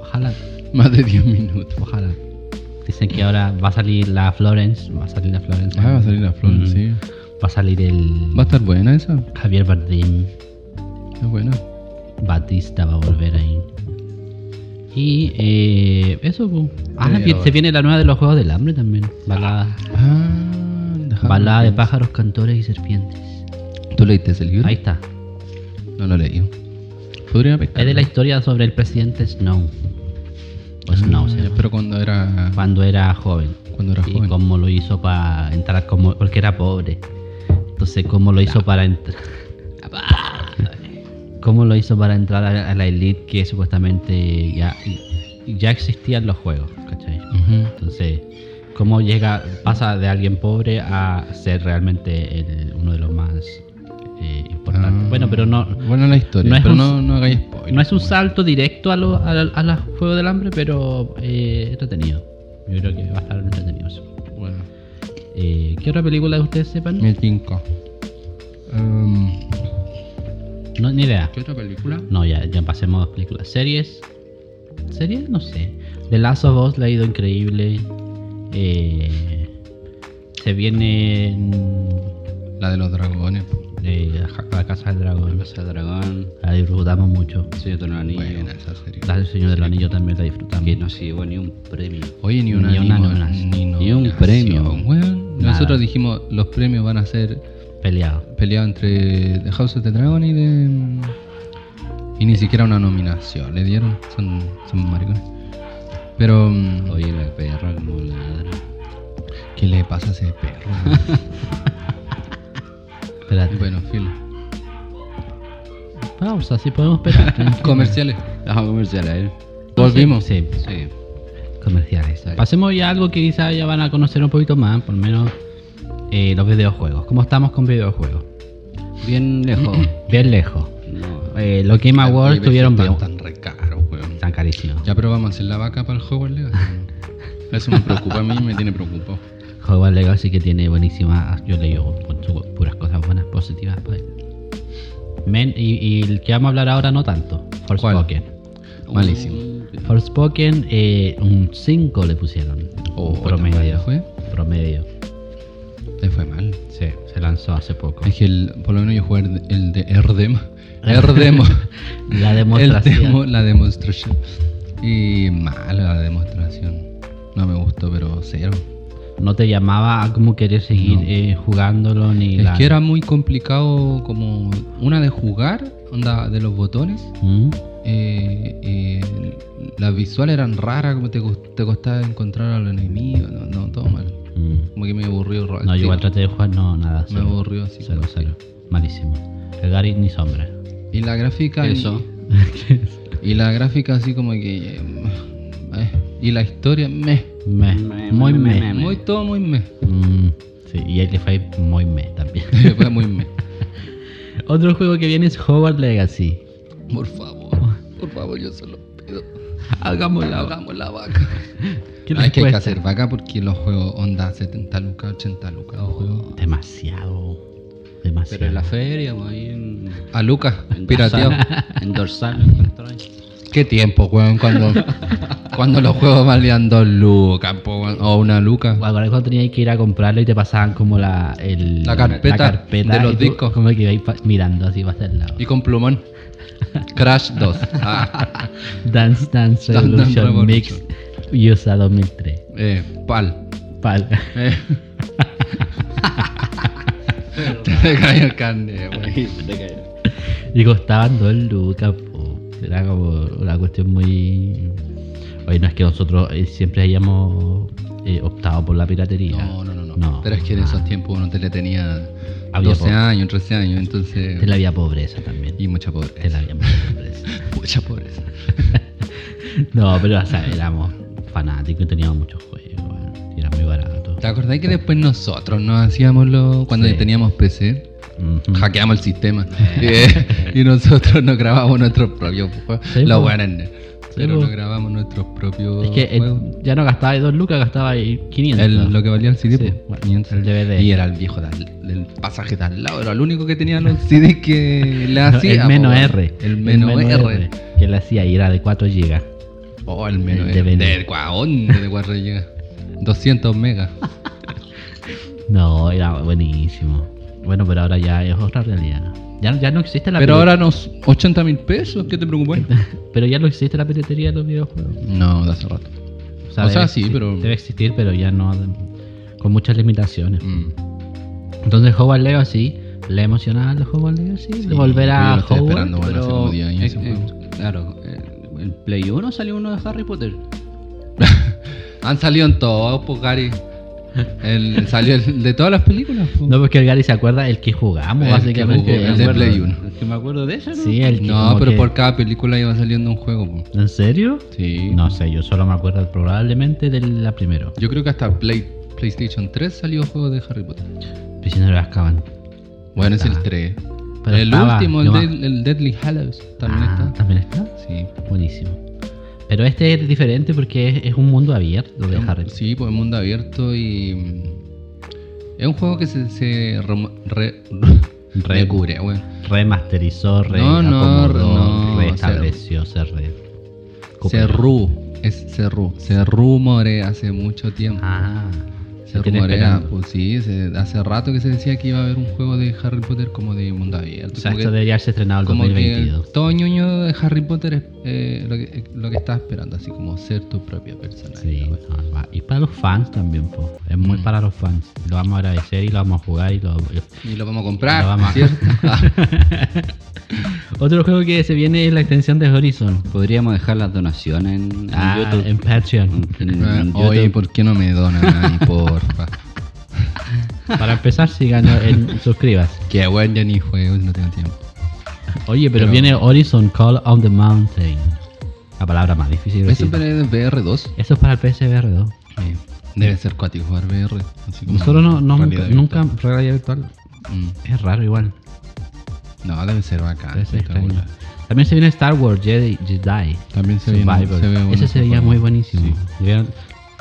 Ojalá, más de 10 minutos. ojalá. Dicen que ahora va a salir la Florence. Va a salir la Florence. Ah, va a salir la flor, Mm. sí. Va a salir el. Va a estar buena esa. Javier Bardem. Es buena. Batista va a volver ahí. Y eh, eso, pu. Ah, se viene la nueva de los Juegos del Hambre también. Balada, Ah, balada de pájaros, cantores y serpientes. ¿Tú leíste ese libro? Ahí está. No lo leí. Podría pescar. Es de la historia sobre el presidente Snow. O Snow, se llama. Pero cuando era. Cuando era joven. Cuando era y joven. cómo lo hizo para entrar como porque era pobre entonces cómo lo hizo para entrar cómo lo hizo para entrar a, la elite que supuestamente ya ya existían los juegos ¿cachai? Entonces cómo llega pasa de alguien pobre a ser realmente el- uno de los más eh, importantes Ah, bueno pero no Buena la historia. no es pero un- no, no hagáis spoiler. no es un pues. salto directo a, lo, a, a los juegos del hambre pero eh, entretenido yo creo que va a estar entretenido eso. Bueno. Eh, ¿Qué otra película ustedes sepan? Tinca. Em, No, ni idea. ¿Qué otra película? No, ya, ya pasemos a películas. ¿Series? ¿Series? No sé. The Last of Us le ha ido increíble. Eh, se viene La de los dragones. eh, la Casa del Dragón. Casa del Dragón, La disfrutamos mucho. Señor de los Anillos. Buena esa serie. La del Señor del Anillo también la disfrutamos. Que no se llevó ni un premio. Oye, ni una, Ni una nominación. ni Ni un premio. Nada. Nosotros dijimos los premios van a ser Peleado. peleados entre The House of the Dragon y de. Y ni siquiera una nominación le dieron. Son, son maricones. Pero. mm, Oye, la perra como ladra. ¿Qué le pasa a ese perro? Espérate. bueno, filo. Pausa, si podemos esperar. Comerciales. Vamos comercial a él. Volvimos. Sí, Sí. comerciales. Pasemos ya a algo que quizás ya van a conocer un poquito más, por lo menos eh, los videojuegos. ¿Cómo estamos con videojuegos? Bien lejos. Bien lejos. No. Eh, los Game Awards tuvieron Tan, bien. tan re caro, weón. Tan carísimos. Ya, a hacer la vaca para el juego Legacy. Eso me preocupa a mí, me tiene preocupado. Hogwarts Legacy que tiene buenísimas. Yo leí puras cosas buenas, positivas. Pues. Men, y, y el que vamos a hablar ahora no tanto. Forspoken. Malísimo. Forspoken, eh, un 5 le pusieron. Oh, un promedio. ¿tan mal fue? Promedio. Le fue mal. Sí, se lanzó hace poco. Es que el- por lo menos yo jugué el de- Erdem. Erdemo. La demostración. demo, la demostración. Y mala la demostración. No me gustó, pero cero. No te llamaba a como querer seguir No. eh, jugándolo ni Es la- que era muy complicado como una de jugar, onda de los botones. ¿Mm? Eh, eh, las visuales eran raras, como te, te costaba encontrar a los enemigos. No, no, todo mal. Mm. Como que me aburrió. No, yo igual traté de jugar, no, nada. Me cero. aburrió así. Cero, cero. Malísimo. El Gary ni sombra. Y la gráfica. Eso. Y la gráfica así como que. eh, y la historia, meh. Me, Me- muy me- me. me- me. Muy todo muy meh. Mm, sí, y el fue muy me también. Fue muy meh. Otro juego que viene es Hogwarts Legacy. Por favor, por favor, yo solo pido. Hagamos Hagamos la vaca. ¿Qué Hay que hacer vaca porque los juegos onda 70 lucas, 80 lucas. los juegos. Demasiado. Demasiado. Pero en la feria, pues, ahí en. A lucas, en pirateado. Dorsal. En dorsal. ¿Qué tiempo, weón? Cuando, cuando los juegos valían dos lucas, po, o una luca. Bueno, cuando tenías que ir a comprarlo y te pasaban como la, el, La carpeta de los y tú discos. Como que ibas pa- mirando así para el lado. Y con plumón. Crash 2. Ah, Dance Dance Dance Dance Revolution Revolution. Mix USA 2003. eh, pal. Pal. Eh. Te cayó el carne, se te. Y costaban dos lucas, po. Era como una cuestión muy. Oye, no es que nosotros eh, siempre hayamos eh, optado por la piratería. No, no, no, no, No. Pero es que en esos tiempos uno te le tenía Había 12 poco. años, 13 años, entonces. Te la había pobreza también. Y mucha Te la pobreza. había mucha pobreza. Mucha pobreza. No, pero o sea, éramos fanáticos y teníamos muchos juegos. bueno, y era muy barato. ¿Te acordás que después nosotros nos hacíamos lo. cuando Sí. teníamos PC? Hackeamos el sistema. Eh, y nosotros nos grabamos nuestros propios juegos. Sí. Pero nos grabamos nuestros propios Es que eh, ya no gastaba ahí dos lucas, gastaba ahí 500. El- lo que valía el CD, Sí, po, bueno, 500. el DVD. Y era el viejo del, del pasaje de al lado, era el único que tenía los CDs que le No, hacía. el menos R. El menos R. Que le hacía y era de 4 GB. Oh, el menos El R. DVD. De 4 de 4 GB. 200 megas. No, era buenísimo. Bueno, pero ahora ya es otra realidad. Ya, ya no existe la Pero ahora nos 80 mil pesos, ¿qué te preocupa? Pero ya no existe la piratería de los videojuegos. No, de hace rato. O sea, sí, pero- Debe existir, pero ya no. Con muchas limitaciones. Mm. Entonces, Hogwarts Legacy, le emocionaba el Hogwarts Legacy, Sí, de volver a Hogwarts. esperando, bueno, hace como 10 años eh, eh, claro, en Play 1 salió uno de Harry Potter. Han salido en todos, pues Gary. El, salió el de todas las películas. pues. No, porque el Gary se acuerda el que jugamos, El que básicamente. jugó, el de. Play 1. Es que me acuerdo de eso, ¿no? Sí, el que No, pero que- por cada película iba saliendo un juego. pues. ¿En serio? Sí. No sé, yo solo me acuerdo probablemente de la primera. Yo creo que hasta Play, PlayStation 3 salió juego de Harry Potter. Prisionero de Azkaban. Bueno, es el Ah. 3. Pero el estaba, último, el, de- el Deadly Hallows, también Ah, está. ¿También está? Sí. Buenísimo. Pero este es diferente porque es, es un mundo abierto de un- Harry. Sí, pues mundo abierto y. mm, Es un juego que se. se re, Re- recubre, weón. Remasterizó, re No, no, no, restableció, se re. Se ru. Es se ru. Se rumorea hace mucho tiempo. Ah, se rumorea, pues sí, se- hace rato que se decía que iba a haber un juego de Harry Potter como de mundo abierto. O sea, esto debería haberse estrenado el como 2022. que todo ñoño de Harry Potter es eh, lo, que, lo que estaba esperando, así como ser tu propia persona. Sí, va. y para los fans también, po. es muy Mm. para los fans. Lo vamos a agradecer y lo vamos a jugar y lo, Y lo vamos a comprar, Lo vamos a- ¿cierto? Otro juego que se viene es la extensión de Horizon. Podríamos dejar las donaciones en, en Ah, YouTube. en Patreon. En- en Ah, YouTube. Oye, ¿por qué no me donan ahí, porfa? Para empezar, sigan en suscribas. Qué bueno, ya ni juego, no tengo tiempo. Oye, pero, Pero- viene Horizon Call on the Mountain. La palabra más difícil de ¿Eso es VR2? Eso es para el PSVR 2. Eh, debe ser cuático jugar VR. Así como Nosotros no, no- realidad nunca, virtual. nunca realidad virtual. Mm. Es raro igual. No, debe ser bacán. Debe ser. También se viene Star Wars Jedi. Jedi También se, viene, se ve bueno Ese se veía muy buenísimo. Sí. ¿Vieron,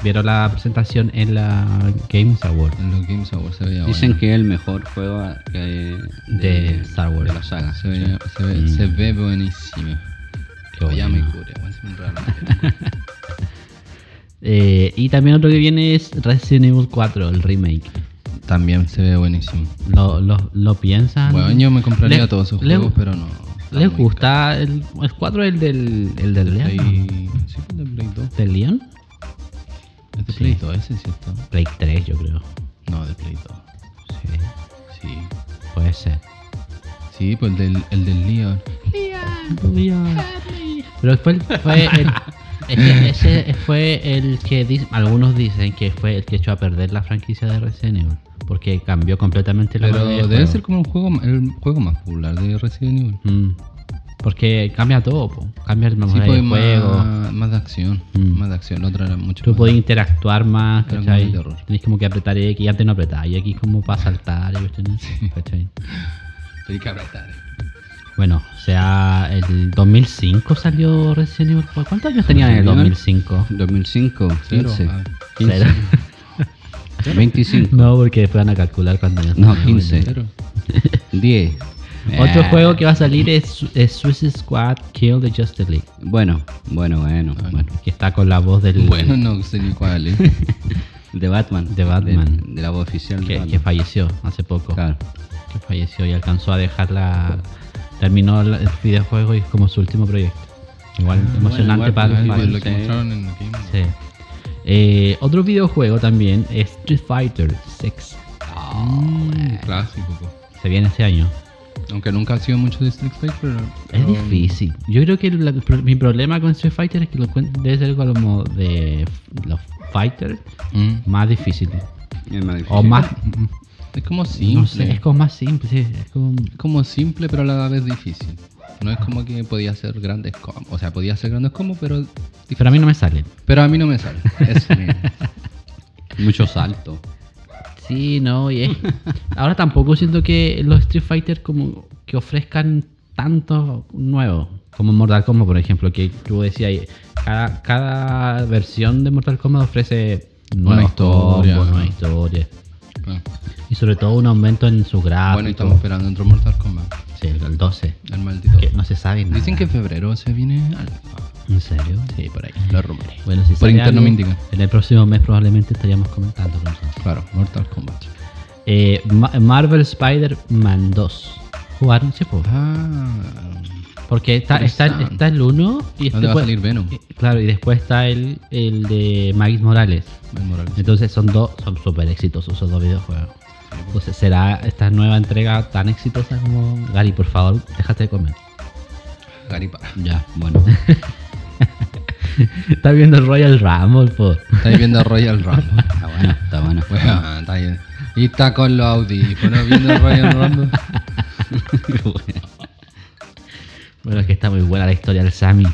vieron la presentación en la Games Award En los Games Awards se veía Dicen bueno. que es el mejor juego que- de Star Wars. de la saga. Se, veía- se, ve, Mm. se ve buenísimo. Qué ya bueno. me cure, bueno, se me. Eh, y también otro que viene es Resident Evil 4, el remake. También se ve buenísimo. ¿Lo, lo, lo piensan? Bueno, yo me compraría Le- todos esos le- juegos, pero no. ¿Les gusta? El, el 4 es el del, el del. Leon. Play... Sí, el de Play 2. ¿Del Leon? Es de Sí. Play 2 ese, ¿cierto? Play 3, yo creo. No, de Play 2. Sí, Sí. puede ser. Sí, pues el del, el del Leon. Pero fue el, fue el, es que ese fue el que di- algunos dicen que fue el que echó a perder la franquicia de Resident Evil. Porque cambió completamente la Pero debe juego. ser como un juego, el juego más popular de Resident Evil. Mm. Porque cambia todo, po. cambia el Sí, modelo pues de juego. más, más de acción. Mm. Más de acción. La otra era mucho Tú podés interactuar más, ¿cachai? Tenés como que apretar X y antes no apretar. Y X como para saltar y cuestiones, ¿cachai? Tenés que apretar. Bueno, o sea, el 2005 salió Resident Evil 4. ¿Cuántos años tenían en el Resident Evil. 2005? 2005, Cero. 15, Ah, 15, Cero. 25, No, porque después van a calcular cuántos años No, tenían. 15. cero. 10. Otro Eh, juego que va a salir es, es Suicide Squad Kill the Justice League. Bueno, bueno, bueno, Ah, bueno. Que está con la voz del. Bueno, no sé ni cuál es. De Batman. De Batman. De, de la voz oficial de que, Batman. que falleció hace poco. Claro. Que falleció y alcanzó a dejar la. Terminó el videojuego y es como su último proyecto. Igual emocionante igual, para los Ah, igual, fans. lo que mostraron en el game. Sí. Eh, otro videojuego también es Street Fighter 6. Mm, clásico. po. Se viene este año. Aunque nunca ha sido mucho de Street Fighter, pero... Es pero- difícil. Yo creo que la- mi problema con Street Fighter es que lo debe ser como de los fighters Mm. más difícil. Es más difícil. O más. Es como simple. No sé, es como más simple. sí, es como- Es como simple, pero a la vez difícil. No es como que podía hacer grandes combos. O sea, podía hacer grandes combos, pero... Pero a mí no me salen. Pero a mí no me sale. Eso mismo. Mucho salto. Sí, no, y es- Ahora tampoco siento que los Street Fighter como que ofrezcan tanto nuevo. Como Mortal Kombat, por ejemplo, que tú decías, cada, cada versión de Mortal Kombat ofrece Una nuevos historia. combos, nueva historia. Claro. Y sobre todo un aumento en su gráfico. Bueno, y estamos esperando otro Mortal Kombat. Sí, el 12. El maldito. Que no se sabe nada. Dicen que en febrero se viene algo. ¿En serio? Sí, por ahí. Los rumores. Bueno, si Por interno algo, me indican. En el próximo mes probablemente estaríamos comentando. Claro, Mortal Kombat. Eh, Ma- Marvel Spider-Man 2. ¿Jugaron? Sí, pues. Ah. Porque está, está, está el 1 y ¿Dónde va a salir Venom? eh, Claro, y después está el, el de Miles Morales. Entonces son dos, son súper exitosos esos dos videojuegos. Entonces será esta nueva entrega tan exitosa como Gary, por favor, déjate de comer. Gary para. Ya, bueno. Está viendo el Royal Rumble, po. Estáis viendo Royal Rumble. Está bueno, está bueno. Bueno, está bien. Y está con los audífonos viendo Royal Rumble. Bueno, es que está muy buena la historia del Sammy.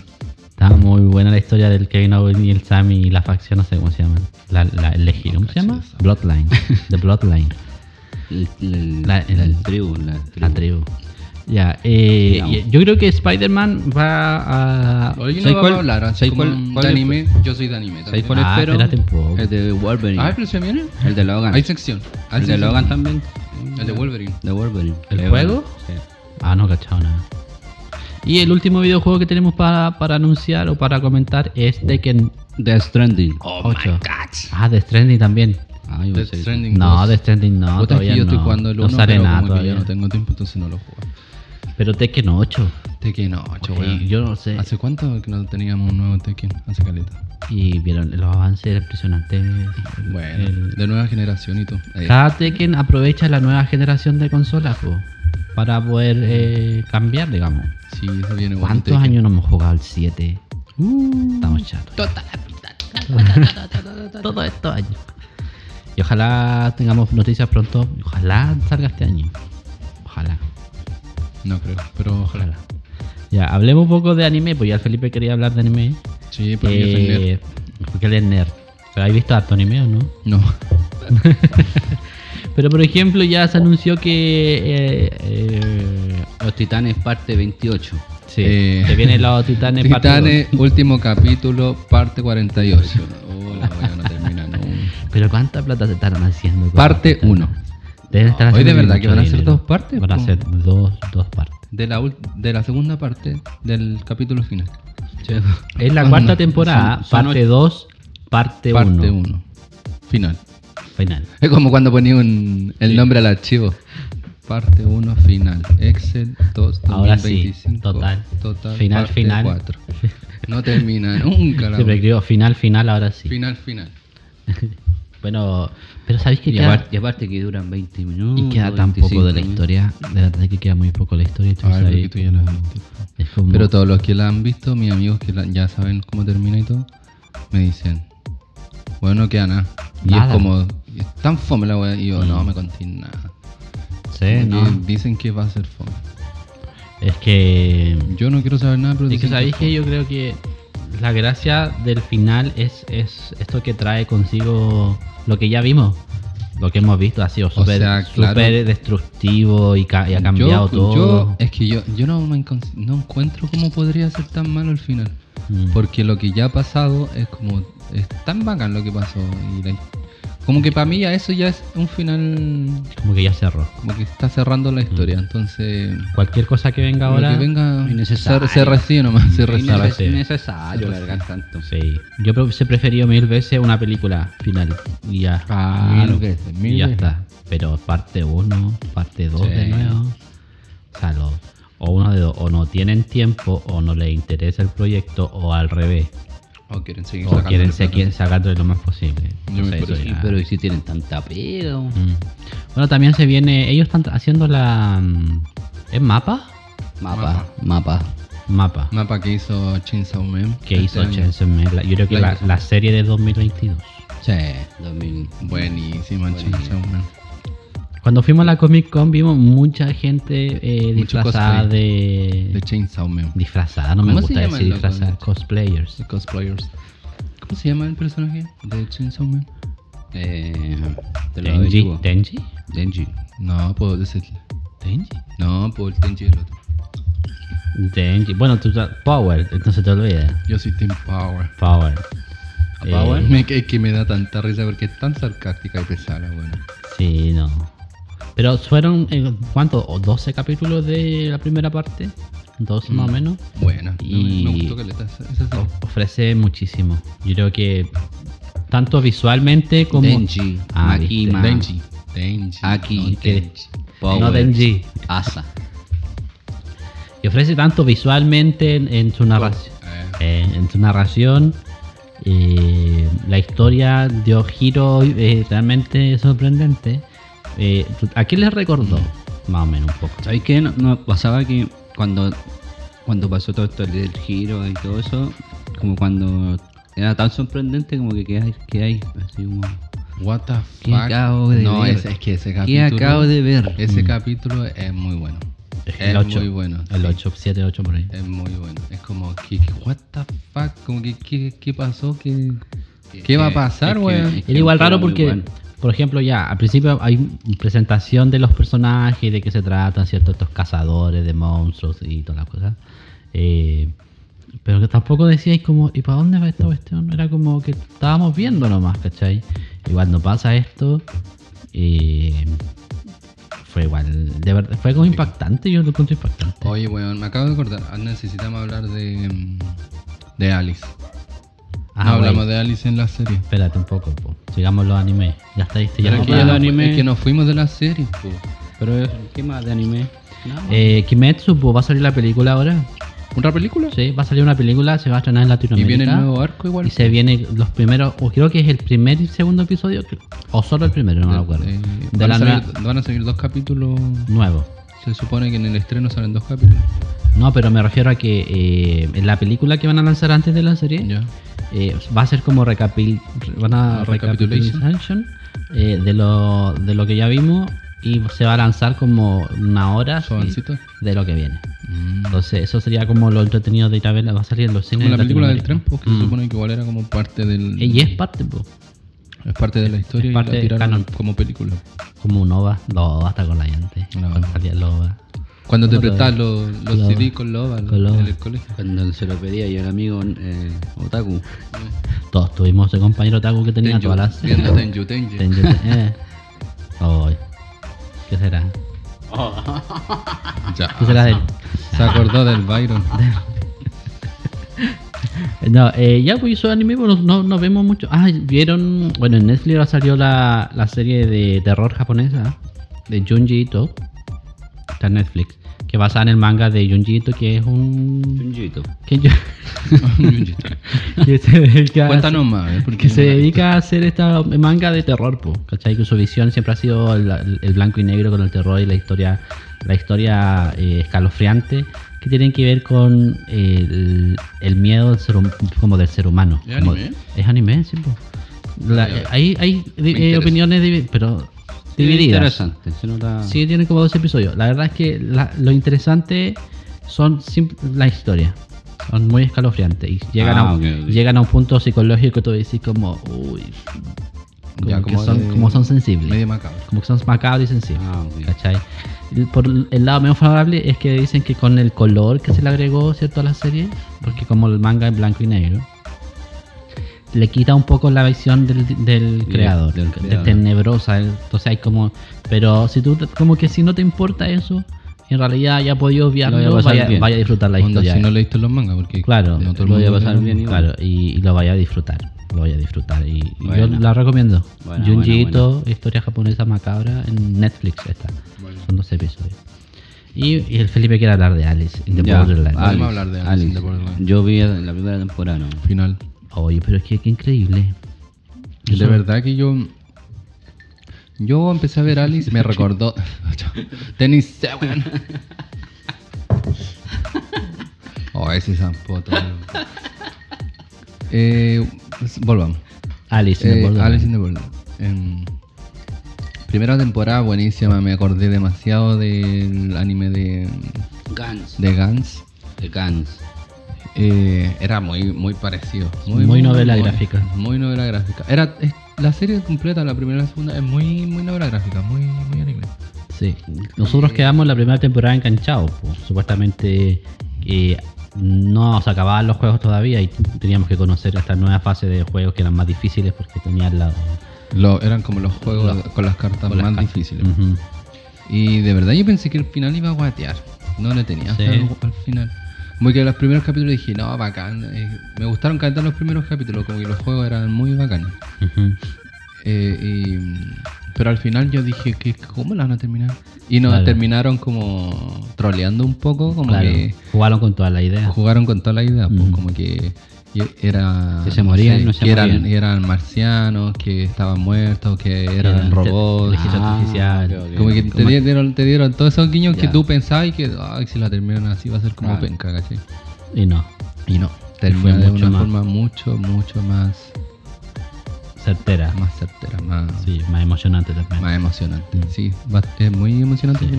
Está muy buena la historia del Kevin Owens y el Sammy y la facción, no sé cómo se llaman. La, la, el Legión, ¿cómo se llama? Bloodline. The Bloodline. El, el, La- el- el tribu, la tribu. La tribu. Ya, eh, yo creo que Spider-Man va a. Hoy no ¿Sabes vamos cuál- a hablar sabes cuál- cuál de anime. Yo soy de anime ¿Sabéis también. cuál Ah, espero? espérate un poco. El de Wolverine. Ah, pero se viene. el de Logan. Hay sección. Hay el de. Logan también. El de Wolverine. De Wolverine. ¿El juego? bueno, sí. Ah, no, cachado nada. Y el último videojuego que tenemos para, para anunciar o para comentar es Tekken Death Stranding. 8. Ah, The Stranding también. Ah, yo Death pensé- Stranding No, 2. The Stranding no. Todavía yo estoy no. jugando el No 1, sale pero nada como que ya no tengo tiempo, entonces no lo juego. Pero Tekken 8. Tekken 8, Oye, weón. yo no sé. ¿Hace cuánto que no teníamos un nuevo Tekken? Hace caleta. Y vieron los avances impresionantes. Bueno, El- de nueva generación y todo. Eh, Cada Tekken aprovecha la nueva generación de consolas po, para poder eh, cambiar, digamos. sí, eso viene. ¿Cuántos Tekken. años no hemos jugado el 7? Estamos chatos. Todos estos años. Y ojalá tengamos noticias pronto. Ojalá salga este año. Ojalá. No creo, pero ojalá. Ojalá. Ya, hablemos un poco de anime, pues ya el Felipe quería hablar de anime. Sí, yo soy nerd. Eh, porque él es nerd. ¿Pero ¿Habéis visto harto anime o no? No. Pero por ejemplo ya se anunció que... eh, eh, Los Titanes parte 28. sí, Eh, que viene los Titanes parte Titanes, dos. último capítulo, parte 48. Oh, la wea no termina, no. Pero ¿cuánta plata se estarán haciendo? Parte los 1. Titanes? Deben estar Hoy de verdad que van a ser dinero. dos partes, Van a ser dos, dos partes. De la, de la segunda parte del capítulo final. Es la cuarta temporada, Son- son parte 2, parte 1. Parte 1. Final. Final. Es como cuando ponía un, el nombre al archivo. Parte 1, final. Excel 2, Ahora sí, 2025. total. Total. Final, parte final. 4. No termina nunca la Siempre escribo final, final, ahora sí. Final, final. Bueno, pero ¿sabéis que Y queda, aparte, y aparte que duran 20 minutos. y queda tan poco de la 25 historia? De verdad que queda muy poco la historia. ahí la es como- Pero todos los que la han visto, mis amigos que la- ya saben cómo termina y todo, me dicen, bueno, no queda nada. Y Nada. Mm. es como, es tan fome la wea. Y yo, no me conté nada. Sí, no. Dicen que va a ser fome. Es que... Yo no quiero saber nada, pero Es que sabéis que yo creo que la gracia del final es, es esto que trae consigo lo que ya vimos. Lo que hemos visto ha sido súper sea, claro. súper destructivo y, ca- y ha cambiado yo, todo. yo- es que yo, yo no, me no encuentro cómo podría ser tan malo el final. Mm. Porque lo que ya ha pasado es como. Es tan bacán lo que pasó. Y la- como que para mí ya eso ya es un final. Como que ya cerró. Como que está cerrando la historia. Entonces. Cualquier cosa que venga ahora. que venga. innecesario. Se, se recibe nomás. Se Es recibe. Innecesario. innecesario largar tanto. Sí. Yo se preferido mil veces una película final. Y ya. Claro. Mil veces, mil y ya veces. está. Pero parte 1, parte 2 Sí. de nuevo. O sea, lo- o uno de dos. O no tienen tiempo, o no les interesa el proyecto, o al revés. O quieren seguir O quieren, se plata. quieren sacarlo lo más posible. Yo me eso Pero ¿y si tienen tanta pega? o? Mm. Bueno, también se viene. Ellos están haciendo la. mm, ¿Es mapa? Mapa, mapa. Mapa. Mapa que hizo Chainsaw Man. que este hizo. Chainsaw Man. La- Yo creo que La la, la serie de 2022. Sí, 2000. Buenísima Buenísima. Chainsaw Man. Cuando fuimos a la Comic Con vimos mucha gente eh, disfrazada de. De Chainsaw Man. Disfrazada, no me ¿Cómo se gusta decir disfrazada. Cosplayers. De cosplayers. ¿Cómo se llama el personaje de Chainsaw Man? Eh, Denji. Denji. Denji. No, pues ese. Denji. No, Tenji es el otro. Denji. Bueno, tú Power, entonces te olvidas. Yo soy Team Power. Power. ¿A Power? Eh, Me, es que me da tanta risa porque es tan sarcástica y pesada, bueno. Sí, no. Pero fueron, eh, ¿cuánto? ¿O 12 capítulos de la primera parte? dos más o menos. Buena. No, Y- Me gustó que le. O- ofrece muchísimo. Yo creo que tanto visualmente como. Denji, Ah, Makima, Denji. Denji. Aki, no, Denji. Power, No Denji. Asa. Y ofrece tanto visualmente en, en su narración. Eh, eh, en su narración. eh, la historia dio giro eh, realmente sorprendente. Eh, ¿A quién les recordó? Más o menos un poco. ¿Sabes qué? No, no, pasaba que cuando, cuando pasó todo esto del giro y todo eso, como cuando era tan sorprendente como que quedáis, quedáis así como... What the ¿Qué fuck? acabo de no, ver? Es, es que ese ¿Qué capítulo. acabo de ver? Ese Mm. capítulo es muy bueno. Es el 8. muy bueno. El sí. 8, 7, 8 por ahí. Es muy bueno. Es como, que, que- what the fuck? Como que, ¿qué, qué pasó? ¿Qué, qué va a pasar, weón? es Era igual raro porque, bueno. Por ejemplo, ya al principio hay presentación de los personajes, de qué se tratan, ¿cierto? Estos cazadores de monstruos y todas las cosas. Eh, pero que tampoco decíais como, ¿y para dónde va esta cuestión? Era como que estábamos viendo nomás, ¿cachai? Y cuando pasa esto, eh, fue igual, de verdad, fue como impactante, yo lo encontré impactante. Oye, weón, me acabo de acordar. ah, Necesitamos hablar de, mm, de Alice. Ah, no hablamos de Alice en la serie. Espérate un poco, po. sigamos los animes. Ya está, este, ya Pero no es que, ya ya lo no- anime. es que nos fuimos de la serie. po. Pero, ¿qué más de anime? Más. Eh, Kimetsu, pues, va a salir la película ahora. ¿Otra película? Sí, va a salir una película, se va a estrenar en Y Latinoamérica. viene el nuevo arco igual. Y se viene los primeros, o creo que es el primer y segundo episodio, o solo el primero, no me acuerdo. Eh, de van, la a salir, van a salir dos capítulos. nuevo. Se supone que en el estreno salen dos capítulos. No, pero me refiero a que eh, en la película que van a lanzar antes de la serie eh, va a ser como recapil, van a Ah, recapitulation. eh, de lo de lo que ya vimos y se va a lanzar como una hora de lo que viene. Mm. Entonces eso sería como lo entretenido de ir a verla, va a salir en los cines. Como la película del tren, pues, que Mm. se supone que igual era como parte del. Eh, Y es parte, po, es parte de la historia es y parte la tiraron como película. como un OVA, los OVA hasta con la llante. No. Cuando salía OVA. Cuando te prestas los, los. CD con Loba Con Loba. en el colegio. Cuando se lo pedía y el amigo eh, Otaku. Todos tuvimos ese compañero Taku que tenía Tenju, todas las. viendo Tenju, Tenju. Tenju, eh. ¿Qué será? Ya. ¿Qué será de él? Se acordó del Byron. No, eh, ya pues anime, pues, no, no vemos mucho. Ah, vieron. Bueno, en Netflix ahora salió la, la serie de terror japonesa de Junji Ito. Está en Netflix. Que basada en el manga de Junji Ito, que es un. Junjito. Que, yo- que se dedica a Cuéntanos más, ¿eh? Porque que se dedica a hacer esta manga de terror, po, ¿cachai? Que su visión siempre ha sido el, el blanco y negro con el terror y la historia, la historia eh, escalofriante que tienen que ver con el, el miedo del ser, como del ser humano. ¿Es Como- anime? Es anime, sí. La- hay hay eh, opiniones, pero divididas. Interesante. Sí, tiene como dos episodios. La verdad es que la- lo interesante son la historia. Son muy escalofriantes y llegan, Ah, a, ok. llegan a un punto psicológico que tú decís como, uy, como, Ya, que como son, de- como son sensibles. Medio macabro. Como que son macabros y sensibles. Ah, ok. ¿Cachai? Por el lado menos favorable es que dicen que con el color que se le agregó, ¿cierto? A la serie, porque como el manga es blanco y negro, le quita un poco la visión del, del creador, del de tenebrosa. Entonces hay como. Pero si tú, como que si no te importa eso, en realidad ya podías obviarlo, a vaya, a disfrutar la Onda, historia. si no leíste los mangas, porque Claro, no todo lo voy a pasar bien. Claro, y, y lo vaya a disfrutar. Lo vaya a disfrutar. Y, yo la recomiendo. Junji Ito, historia japonesa macabra, en Netflix está. Son 12 episodios. Y, y el Felipe quiere hablar de Alice in the Ya, Borderlands. Vamos a Alice, hablar de Alice in the. Yo vi la primera temporada, ¿no? Final. Oye, pero es que qué increíble. De Eso- verdad que yo. Yo empecé a ver Alice, me recordó. Tenis Seven. Oh, ese zampoto. eh, pues, volvamos. Alice in the Eh. Alice in the Borderlands. Em, primera temporada buenísima, me acordé demasiado del anime de, Guns. de Gans. De Guns. Eh, era muy muy parecido. Muy novela gráfica. Muy novela gráfica. Era es- la serie completa, la primera y la segunda, es muy muy novela gráfica, muy muy anime. Sí. Nosotros quedamos la primera temporada enganchados. Supuestamente eh, no se acababan los juegos todavía y teníamos que conocer esta nueva fase de juegos que eran más difíciles porque tenían la... Lo, eran como los juegos Los- con las cartas con las más cartas. difíciles. Y de verdad yo pensé que el final iba a guatear. No le tenía Sí. al, al final. Como que los primeros capítulos dije, no, bacán. eh, me gustaron cantar los primeros capítulos, como que los juegos eran muy bacanes. Eh, y- pero al final yo dije, que ¿cómo la van a terminar? Y nos Claro. terminaron como troleando un poco, como Claro, que jugaron con toda la idea. jugaron con toda la idea, pues, como que era Que se morían, sé, no se que eran, morían. eran marcianos, que estaban muertos, que eran Eran robots. Ah, artificial. Como que te dieron, te dieron todos esos guiños que tú pensabas y que ay, si la terminan así va a ser como Claro. penca, ¿cachai? Y no, Y no, termina de una más. forma mucho, mucho más, certera. más certera, más, Sí, más emocionante también. más emocionante. Sí, va- es muy emocionante. Sí.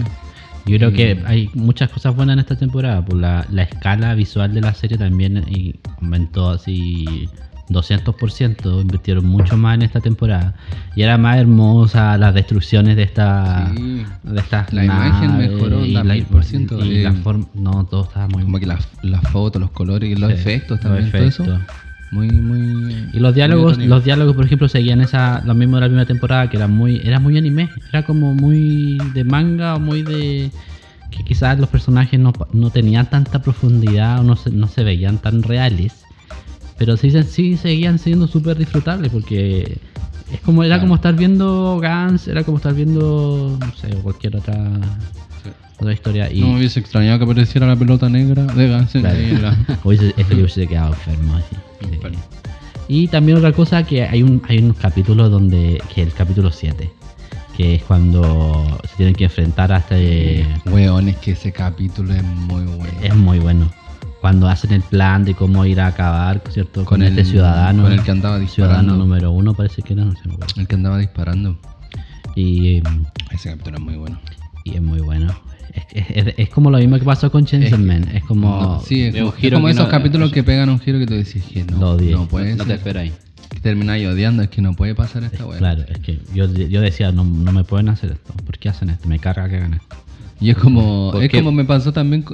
Yo creo que Mm. hay muchas cosas buenas en esta temporada. Por la, la escala visual de la serie también y aumentó así 200%. Invirtieron mucho más en esta temporada. Y era más hermosa las destrucciones de esta. Sí. De estas La imagen mejoró y la- ciento, y eh. la forma. No, todo estaba muy Como que las las fotos, los colores y los Sí, efectos los también, todo eso. Muy, muy. Y los diálogos, los diálogos, por ejemplo, seguían esa, lo mismo de la primera temporada, que era muy, era muy anime, era como muy de manga o muy de que quizás los personajes no, no tenían tanta profundidad o no se, no se veían tan reales, pero sí, sí seguían siendo súper disfrutables porque es como era Claro. como estar viendo Gans, era como estar viendo no sé cualquier otra Sí. otra historia y No me hubiese extrañado que apareciera la pelota negra de Guns N' Claro. Roses. Hubiese- este libro se quedado enfermo. así. Y también otra cosa que hay un hay unos capítulos donde que el capítulo 7 que es cuando se tienen que enfrentar a este Weón, es que ese capítulo es muy bueno. es muy bueno cuando hacen el plan de cómo ir a acabar cierto con, Con este el- ciudadano con el que andaba ciudadano disparando. número uno parece que era no sé. El que andaba disparando. y, Ese capítulo es muy bueno. y es muy bueno es, es- es como lo mismo que pasó con Chainsaw Es- Man es como No, sí, es, de un como- esos no- capítulos que pegan un giro que tú decís que no, no puede No te esperáis. Termináis odiando, es que no puede pasar esta weá. claro es que yo, yo decía no, no me pueden hacer esto ¿por qué hacen esto? me carga que hagan esto Y es como, ¿Por es qué? como me pasó también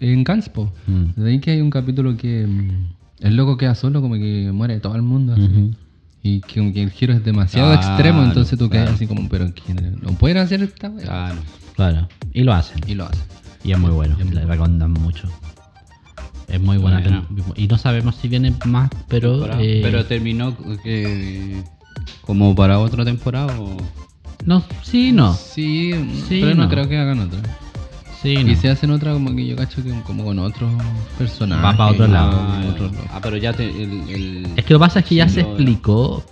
en Ganspo. Mm. De ahí que hay un capítulo que mm, el loco queda solo, como que muere todo el mundo. así. Y que, como que el giro es demasiado Claro, extremo, entonces tú quedas claro. así como, pero ¿quién no pueden hacer esta weá? Claro. Claro, y lo hacen. Y lo hacen. Y es muy bueno, Y es muy le recomiendan mucho. Es muy buena. Bueno. Y no sabemos si viene más, pero. Temporada. eh, Pero terminó que como para otra temporada o no, sí, no. Sí, Sí, pero no, no. creo que hagan otra. Sí, Y no. si hacen otra, como que yo cacho que como con otros personajes. Va pa' otro lado. Ah, ah, pero ya te, el, el- Es que lo que pasa es que ya se lo- explicó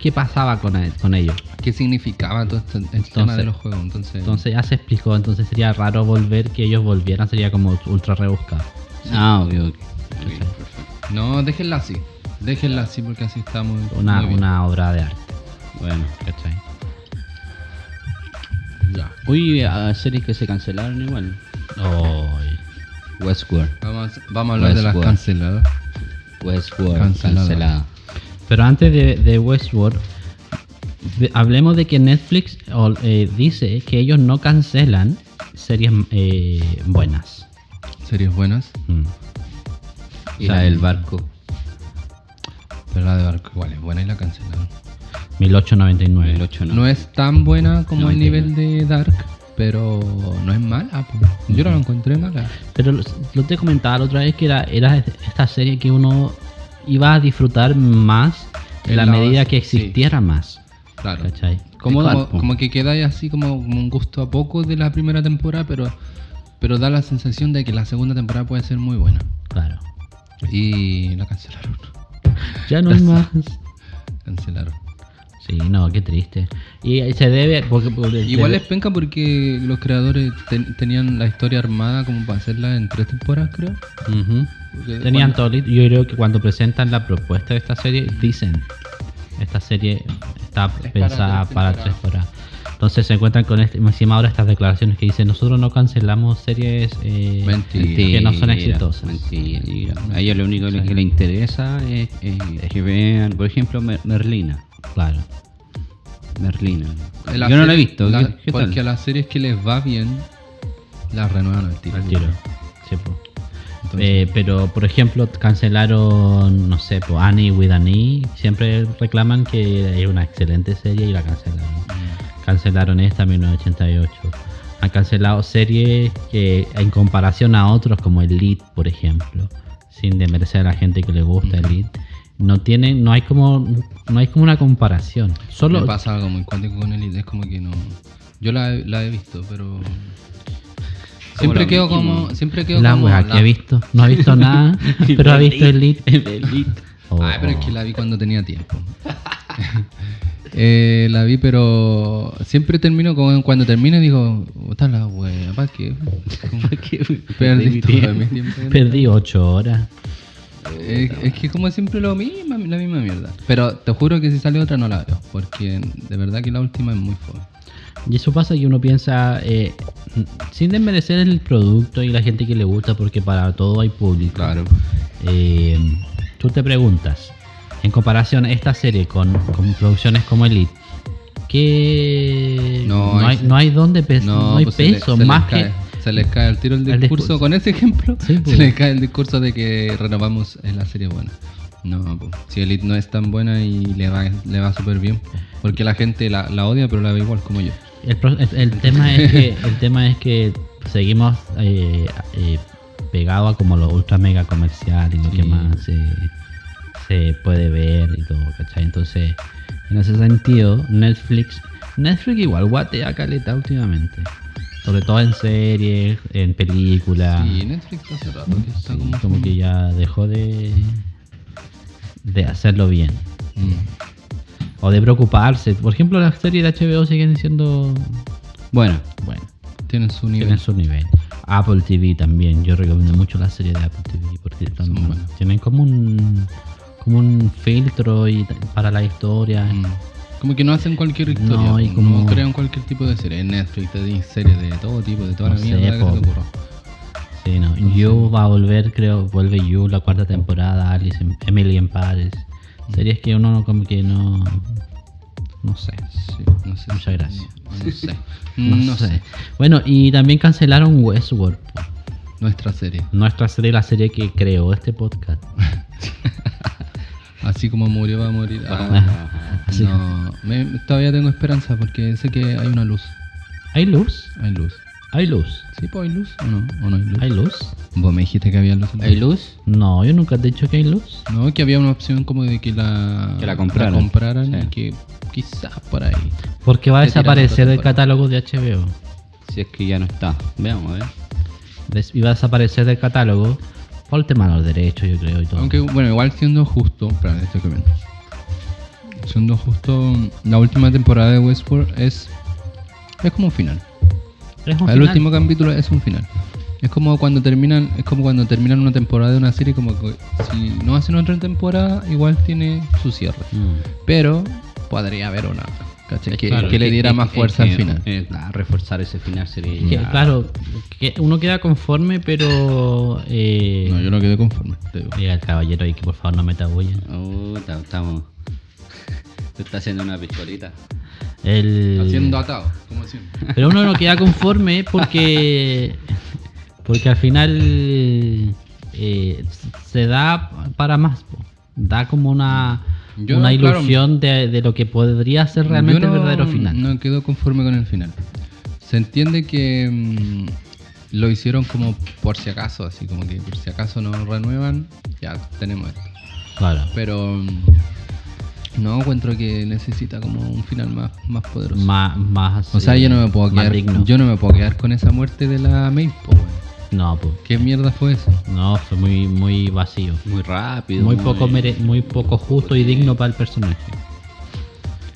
qué pasaba con, el- con ellos. ¿Qué significaba todo este, el tema Entonces- de los juegos? Entonces, Entonces ya se explicó, entonces sería raro volver que ellos volvieran, sería como ultra rebuscado. Ah, ok, ok. no, déjenla así. Déjenla así porque así estamos. Una, muy bien. una obra de arte. Bueno. ¿Cachai? Ya. Uy, a series que se cancelaron igual. Ay. Westworld. Vamos, vamos a hablar de las canceladas. Westworld Cancelada. cancelada. Pero antes de, de Westworld, hablemos de que Netflix o, eh, dice que ellos no cancelan series eh, buenas. Series buenas. Mm. Y la del barco. Pero la de Barco igual es buena y la cancelaron. 1899. El 8 no. Es tan buena como el 99. nivel de Dark, pero no es mala. Yo no la encontré mala. Pero lo, lo te comentaba la otra vez que era, era esta serie que uno iba a disfrutar más en la la medida que sí. existiera más. Claro. ¿Cachai? Como como, que queda ahí así como, un gusto a poco de la primera temporada, pero, pero da la sensación de que la segunda temporada puede ser muy buena. Claro. Y la cancelaron. Ya no hay más. Cancelaron. Sí, no, qué triste. Y se debe. Porque, porque- Igual es penca porque los creadores ten- tenían la historia armada como para hacerla en tres temporadas, creo. Porque Tenían cuando- todo listo. Yo creo que cuando presentan la propuesta de esta serie, dicen: Esta serie está pensada para tres temporadas. Entonces se encuentran con este, encima ahora estas declaraciones que dicen: Nosotros no cancelamos series eh, Mentira. que no son exitosas. Mentira. A ellos lo único que les interesa es, es que vean, por ejemplo, Mer- Merlina. Claro. Merlina. La Yo no la he visto. la- ¿Qué, qué porque a las series que les va bien, las renuevan al tiro. Al tiro. Sí, po. Eh, pero, por ejemplo, cancelaron, no sé, po, Annie with an E. Siempre reclaman que es una excelente serie y la cancelaron. Mm. Cancelaron esta, 1988. Han cancelado series que en comparación a otros como Elite, por ejemplo, sin demerecer a la gente que le gusta Elite, no tienen, no hay como, no hay como una comparación. Solo Me pasa algo muy cuántico con Elite, es como que no. Yo la he visto, pero. Siempre quedo mismo. como. Siempre quedo la como. wea que la- ha visto, no ha visto nada, pero ha visto Elite. Elite. Oh, Ay, pero es que la vi cuando tenía tiempo. Eh, la vi, pero siempre termino con cuando termino digo, puta la wea, ¿para qué? Perdí todo mi tiempo. Perdí ocho horas. Es, es que como siempre lo mismo, la misma mierda. Pero te juro que si sale otra no la veo, porque de verdad que la última es muy fome. Y eso pasa que uno piensa, eh, sin desmerecer el producto y la gente que le gusta, porque para todo hay público. Claro. Eh, tú te preguntas, en comparación a esta serie con, con producciones como Elite, que No, no, hay- no hay dónde pes- no, hay pues le- peso, más cae- que... Se les cae el tiro el el discurso. Con ese ejemplo, Sí, pues. se les cae el discurso de que renovamos en la serie buena. No, pues, si Elite no es tan buena y le va, le va súper bien, pues, porque la gente la, la odia, pero la ve igual como yo. El, el- el tema es que el tema es que seguimos eh, eh, pegados a como lo ultra mega comercial y lo que Sí. más se, se puede ver y todo, ¿cachai? Entonces, en ese sentido, Netflix, Netflix igual guatea caleta últimamente. Sobre todo en series, en películas. Sí, Netflix hace rato que está Sí, como... como que ya dejó de, de hacerlo bien. Mm. O de preocuparse. Por ejemplo, las series de HBO siguen siendo, Bueno, bueno, Tienen su nivel. tienen su nivel. Apple TV también. Yo recomiendo mucho las series de Apple TV porque Son buenas. tienen como un como un filtro y para la historia. Mm. Como que no hacen cualquier historia, No, y no crean cualquier tipo de serie. En Netflix te series de todo tipo, de toda No la sé, mierda que po. se te ocurra. Sí, no. You va a volver, creo, vuelve You la cuarta temporada, Alice Emily en Paris. Series que uno no- como que no no sé. Sí, no sé. Muchas gracias. No, no sé. No, No, sé. sé. Bueno, y también cancelaron Westworld. Nuestra serie. Nuestra serie, la serie que creó este podcast. Así como murió, va a morir. Ah. Así. no, me- todavía tengo esperanza porque sé que hay una luz. ¿Hay luz? Hay luz. ¿Hay luz? ¿Sí, pues hay luz o no? ¿O no hay luz? ¿Hay luz? Vos me dijiste que había luz. ¿hay luz? No, yo nunca te he dicho que hay luz. No, que había una opción como de que la, Que la compraran. compraran Sí. y que quizás por ahí. Porque va a desaparecer del catálogo de HBO. Si es que ya no está. Veamos, a ver. Des- Y va a desaparecer del catálogo por el tema de los derechos, yo creo, y todo. Aunque, bueno, igual siendo justo, espera, estoy comiendo. Siendo justo, la última temporada de Westworld es. Es como un final. Es un El final. último capítulo es un final. Es como cuando terminan, es como cuando terminan una temporada de una serie, como que si no hacen otra temporada, igual tiene su cierre. Mm. Pero podría haber una, ¿cachai? Que, Claro, que le diera es- más fuerza que, al final. eh, claro, reforzar ese final sería. Que, ya- claro, que uno queda conforme, pero. Eh, No, yo no quedé conforme. Diga el caballero y que por favor no meta bulla. Oh, ta- estamos. Tú estás haciendo una picholita. El... Haciendo atado, como siempre. Pero uno no queda conforme porque. Porque al final. eh, se da para más. Da como una. Yo una no, claro. ilusión de, de lo que podría ser realmente no- el verdadero final. No quedo conforme con el final. Se entiende que mm, lo hicieron como por si acaso, así como que por si acaso no renuevan, ya tenemos esto. Claro. Pero mm, no encuentro que necesita como un final más, más poderoso. Más, más. o sea, yo no me puedo quedar, digno. yo no me puedo quedar con esa muerte de la po, weón. No, pues. ¿Qué mierda fue eso? No, fue muy, muy vacío. Muy rápido. Muy poco, mere- muy poco justo y digno para el personaje.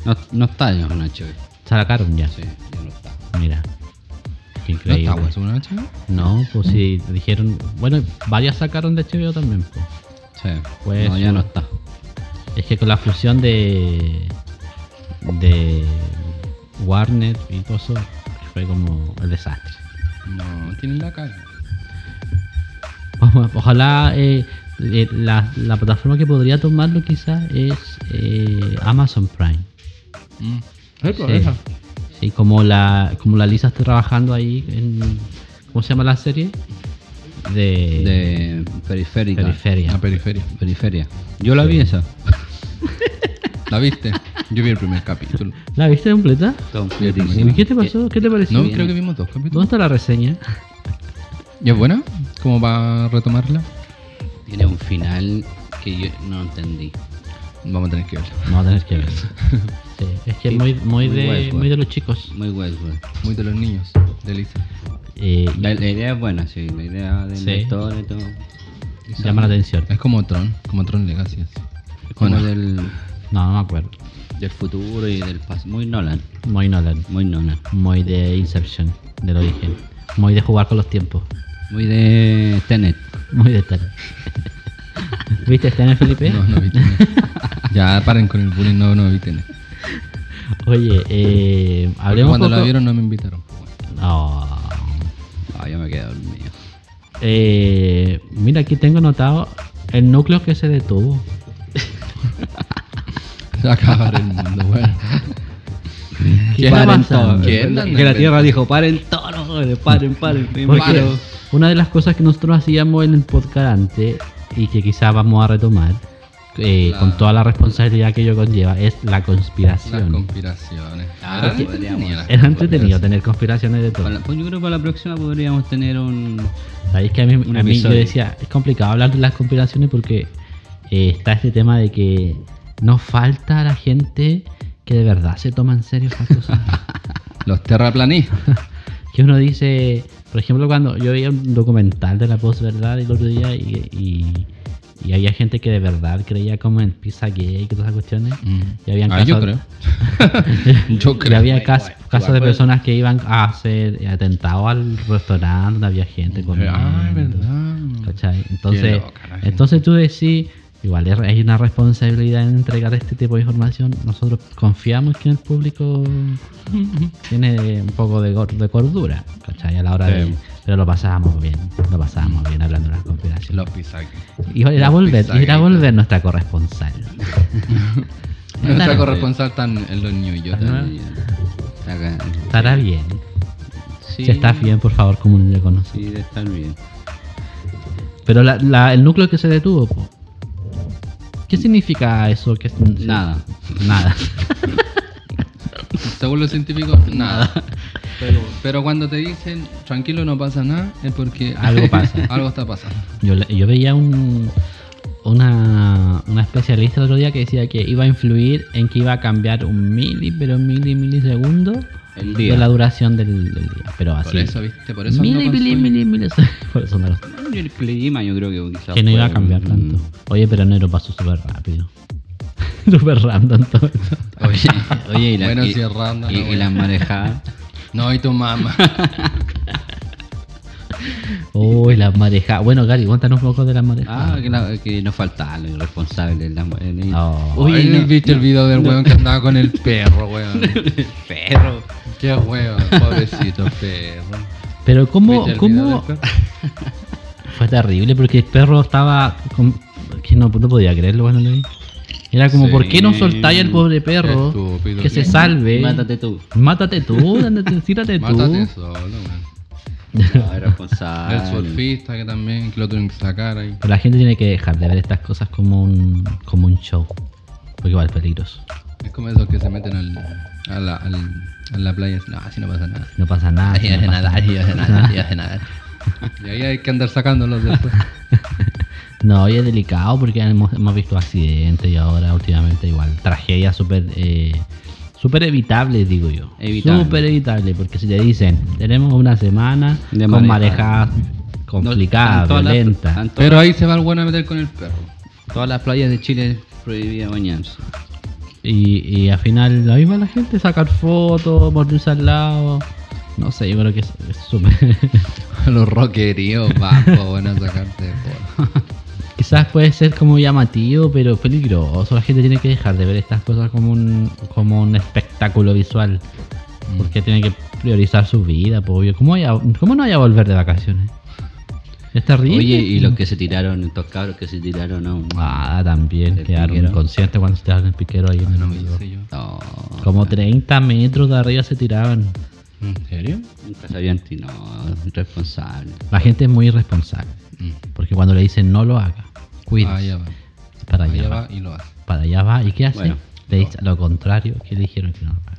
No, no está en HBO. Sacaron ya. Sí, ya no está. Mira. Qué ¿No increíble. está Westworld en HBO? No, pues sí, dijeron. Bueno, varias sacaron de HBO también. Pues. Sí. Pues no, ya no está. Es que con la fusión de. de. Warner y todo eso, fue como el desastre. No, tienen la cara. Ojalá eh, eh, la, la plataforma que podría tomarlo quizás es eh, Amazon Prime. Mm. Sí. Sí, como la, como la Lisa está trabajando ahí en. ¿Cómo se llama la serie? De, De periférica. Periferia. La periferia. Periferia. Yo la vi esa. ¿La viste? Yo vi el primer capítulo. ¿La viste completa? ¿Y qué te pasó? ¿Qué te pareció? No, bien. creo que vimos dos ¿Dónde capítulos. está la reseña? ¿Y es buena? ¿Cómo va a retomarla? Tiene un final que yo no entendí. Vamos a tener que verla. Vamos a tener que ver. Sí, es que es muy, muy, muy de, guay, muy de los chicos. Muy Westworld. Muy de los niños. De Lisa. Eh, La, la idea es buena, sí. La idea de Sí. historia y todo. llama la atención. Es como Tron, como Tron Legacy. como Bueno. del, No, no me acuerdo. del futuro y del pasado. Muy Nolan. Muy Nolan. Muy Nolan. Muy de Inception, del origen. Muy de jugar con los tiempos. Muy de Tenet. Muy de Tenet. ¿Viste Tenet, Felipe? No, no vi Tenet. Ya paren con el bullying, no, no vi Tenet. Oye, eh, hablemos Cuando un poco... la vieron no me invitaron. No. Ah, yo me quedé dormido. Eh, mira, aquí tengo anotado el núcleo que se detuvo. Se va a acabar el mundo, bueno. ¿Qué está Paren todo. ¿Quién? Que la Tierra dijo, paren todos, jóvenes, paren, paren. me Porque paro". una de las cosas que nosotros hacíamos en el podcast antes y que quizás vamos a retomar eh, La- con toda la responsabilidad que ello conlleva es la Las conspiración. conspiraciones. Ah, Era sí, entretenida podríamos. la Es entretenido tener conspiraciones de todo. La- pues yo creo que para la próxima podríamos tener un. Sabéis que a mí, a mí yo decía, es complicado hablar de las conspiraciones porque eh, está este tema de que no falta la gente que de verdad se toma en serio estas cosas. Los terraplanistas. que uno dice, por ejemplo, cuando yo veía un documental de la posverdad el otro día y, y, y había gente que de verdad creía como en Pizzagate y todas esas cuestiones. Y habían Ah, yo casos- creo. Yo y creo. había cas- casos de personas que iban a hacer atentados al restaurante donde había gente comiendo. Ah, es verdad. ¿Cachai? Entonces, loca entonces tú decís, igual es- hay una responsabilidad en entregar este tipo de información. Nosotros confiamos que el público tiene un poco de, gor- de cordura, ¿cachai? A la hora Sí. de... Pero lo pasábamos bien, lo pasábamos bien hablando de las conspiraciones. Los pisaques. Y irá a los volver, pizzagate. irá a volver nuestra corresponsal. Nuestra corresponsal están en los New York. Estará bien. Sí, Si estás bien, por favor, comunícate con nosotros. Sí, de estar bien. Pero la- la- el núcleo que se detuvo, po. ¿qué significa eso? Es- Nada. Nada. Según los científicos, nada. Pero, pero cuando te dicen tranquilo no pasa nada, es porque Algo pasa. algo está pasando. Yo, yo veía un, una, una especialista otro día que decía que iba a influir en que iba a cambiar un mili, pero mili, milisegundo El de día. la duración del, del día. Pero así. Por eso, ¿viste? Por eso mili, mili, mili, mili, Por eso no lo el clima, yo creo que quizás. Que no iba a cambiar un- tanto. Oye, pero enero pasó súper rápido. súper random todo. Oye, oye, y, la, Bueno, y, si es random, y- la y wea. las marejadas. No, y tu mamá. Uy, las marejadas. Bueno, Gary, cuéntanos un poco de las marejadas. Ah, que, la- que nos faltaba el responsable. La, el, No. Oye, Oye, no, ¿viste el video del weón que andaba con el perro, weón? perro. Qué weón, pobrecito perro. Pero ¿cómo, ¿Viste el cómo fue terrible? Porque el perro estaba... con- que no, no podía creerlo lo vi. Era como, Sí. ¿por qué no soltáis al pobre perro? Estúpido, que se salve. Mátate tú. Mátate tú, ándate, tírate tú. Mátate solo, weón. No, es responsable. El surfista que también, que lo tuvieron que sacar ahí. Pero la gente tiene que dejar de ver estas cosas como un, como un show. Porque igual es peligroso. Es como esos que se meten al, a, la, al, a la playa no, así no pasa nada. No pasa nada. Así no hace nada, así hace nada, así hace nada. Y ahí hay que andar sacándolos después. No, y es delicado porque hemos, hemos visto accidentes y ahora últimamente igual. Tragedias súper eh, súper evitables, digo yo. Evitable. Súper evitable, porque si te dicen, tenemos una semana De con marejada. marejadas complicadas, No, las- violentas. Pero ahí se va el bueno a meter con el perro. Todas las playas de Chile prohibía bañarse. Y, y al final la misma la gente sacar fotos, mordirse al lado. No sé, yo creo que es es súper... Los rockeríos, bajo, bueno, a sacarte por. Quizás puede ser como llamativo, pero peligroso. La gente tiene que dejar de ver estas cosas como un, como un espectáculo visual. Porque tiene que priorizar su vida, pues, obvio. ¿Cómo, vaya- ¿Cómo no vaya a volver de vacaciones? Es terrible. Oye, y los que se tiraron, estos cabros que se tiraron a un. Ah, también quedaron piquero. inconscientes cuando se tiraron el piquero ahí en el No me sé yo. No, Como 30 metros de arriba se tiraban. ¿En serio? nunca sabían ti, no, irresponsable. La gente es muy irresponsable. Porque cuando le dicen no lo haga. Allá va. Para allá, Allá va. va y lo hace. Para allá va. ¿Y qué hace? Bueno, Le dice lo contrario que le dijeron que no lo haga.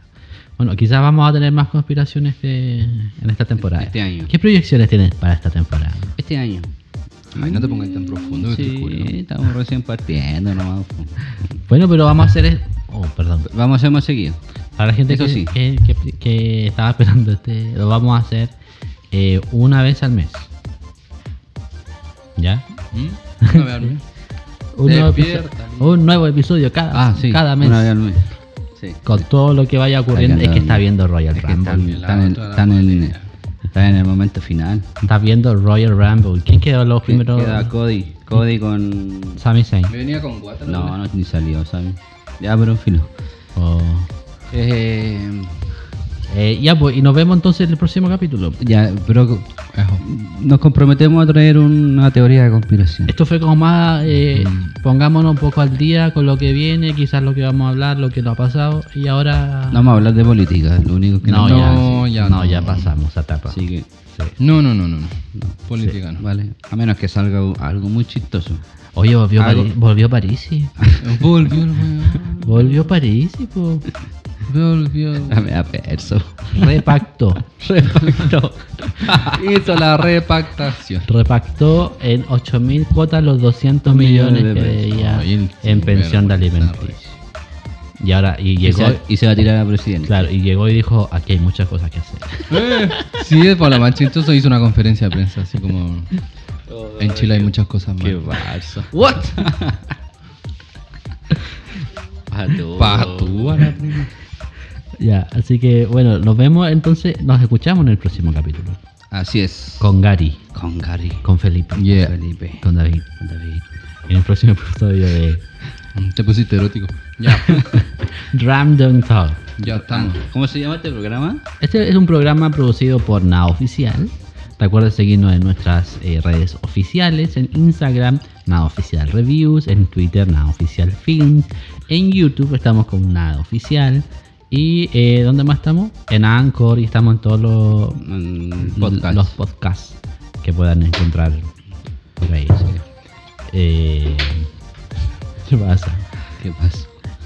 Bueno, quizás vamos a tener más conspiraciones de- en esta temporada. Este año. ¿Qué proyecciones tienes para esta temporada? Este año. Ay, no te pongas tan profundo que Sí, estamos recién partiendo nomás. Bueno, pero vamos a hacer... Oh, perdón. Vamos a hacer más seguido. Para la gente Eso que, sí. que, que- que estaba esperando este, lo vamos a hacer eh, una vez al mes. ¿Ya? ¿Mm? ¿no? Un nuevo, episodio, un nuevo episodio cada, Ah, sí. cada mes. Una vez al mes. Sí. Con todo lo que vaya ocurriendo. Es que está viendo Royal Es Rumble. están, en, están en- bolera. están en el momento final. Está viendo Royal Rumble. ¿Quién quedó los primeros? Queda Cody. Cody con. Sami Zayn. Venía con guata. No, no, ni salió, ¿sabes? Ya, pero en filo. Oh. Eh, Eh, ya, pues, y nos vemos entonces en el próximo capítulo. ya, pero Nos comprometemos a traer una teoría de conspiración. Esto fue como más, eh, Mm. pongámonos un poco al día con lo que viene, quizás lo que vamos a hablar, lo que nos ha pasado, y ahora... No vamos a hablar de política, lo único que no, nos- ya, No, ya no, no. ya pasamos a etapa. Así que, No, no, no, no. no. Política no. vale. A menos que salga algo muy chistoso. Oye, volvió, Pari- volvió Parisi. Volvió volvió Parisi, po. Volvió. Me da perso. Repactó. Repacto. Hizo la repactación. Repactó en 8.000 cuotas los 200 millones Millones de que debía en pensión de alimentos. Y ahora, y Y llegó, se, y se va a tirar a presidente. claro, y llegó y dijo, aquí hay muchas cosas que hacer. Eh, Sí, es por la más chistoso hizo una conferencia de prensa, así como. En Chile hay muchas cosas Qué más. falso. ¿What? Pato. Patúa la prima. Ya, así que bueno, nos vemos entonces, nos escuchamos en el próximo capítulo. Así es. Con Gary, Con Gary. con Felipe, Yeah. Felipe. con David. Con David. En el próximo episodio de Te pusiste erótico. Ya, Random Talk. ya estamos. ¿Cómo se llama este programa? Este es un programa producido por Nada Oficial. Recuerda seguirnos en nuestras eh, redes oficiales, en Instagram, Nada Oficial Reviews, en Twitter, Nada Oficial Films, en YouTube estamos con Nada Oficial. Y eh, ¿dónde más estamos? En Anchor y estamos en todos los, Mm, podcast. los podcasts que puedan encontrar por ahí. Eh, ¿Qué pasa? ¿Qué pasa?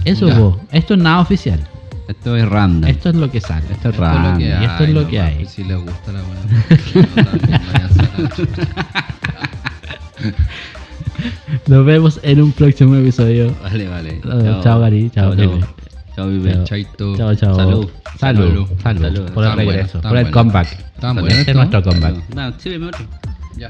Eso, Ya. po. esto es Nada Oficial. Esto es random. Esto es lo que sale. Esto es Esto es lo random. que y esto es lo que nomás, hay. pues, Si les gusta la weá. Nos vemos en un próximo episodio. Vale, vale. Uh, chao, Gary. Chao. Chao. Chao. Chaito. Chao, chao. Salud. Salud. Salud. Salud. Salud. Por el regreso. por el comeback. Este es nuestro comeback. Otro. Ya.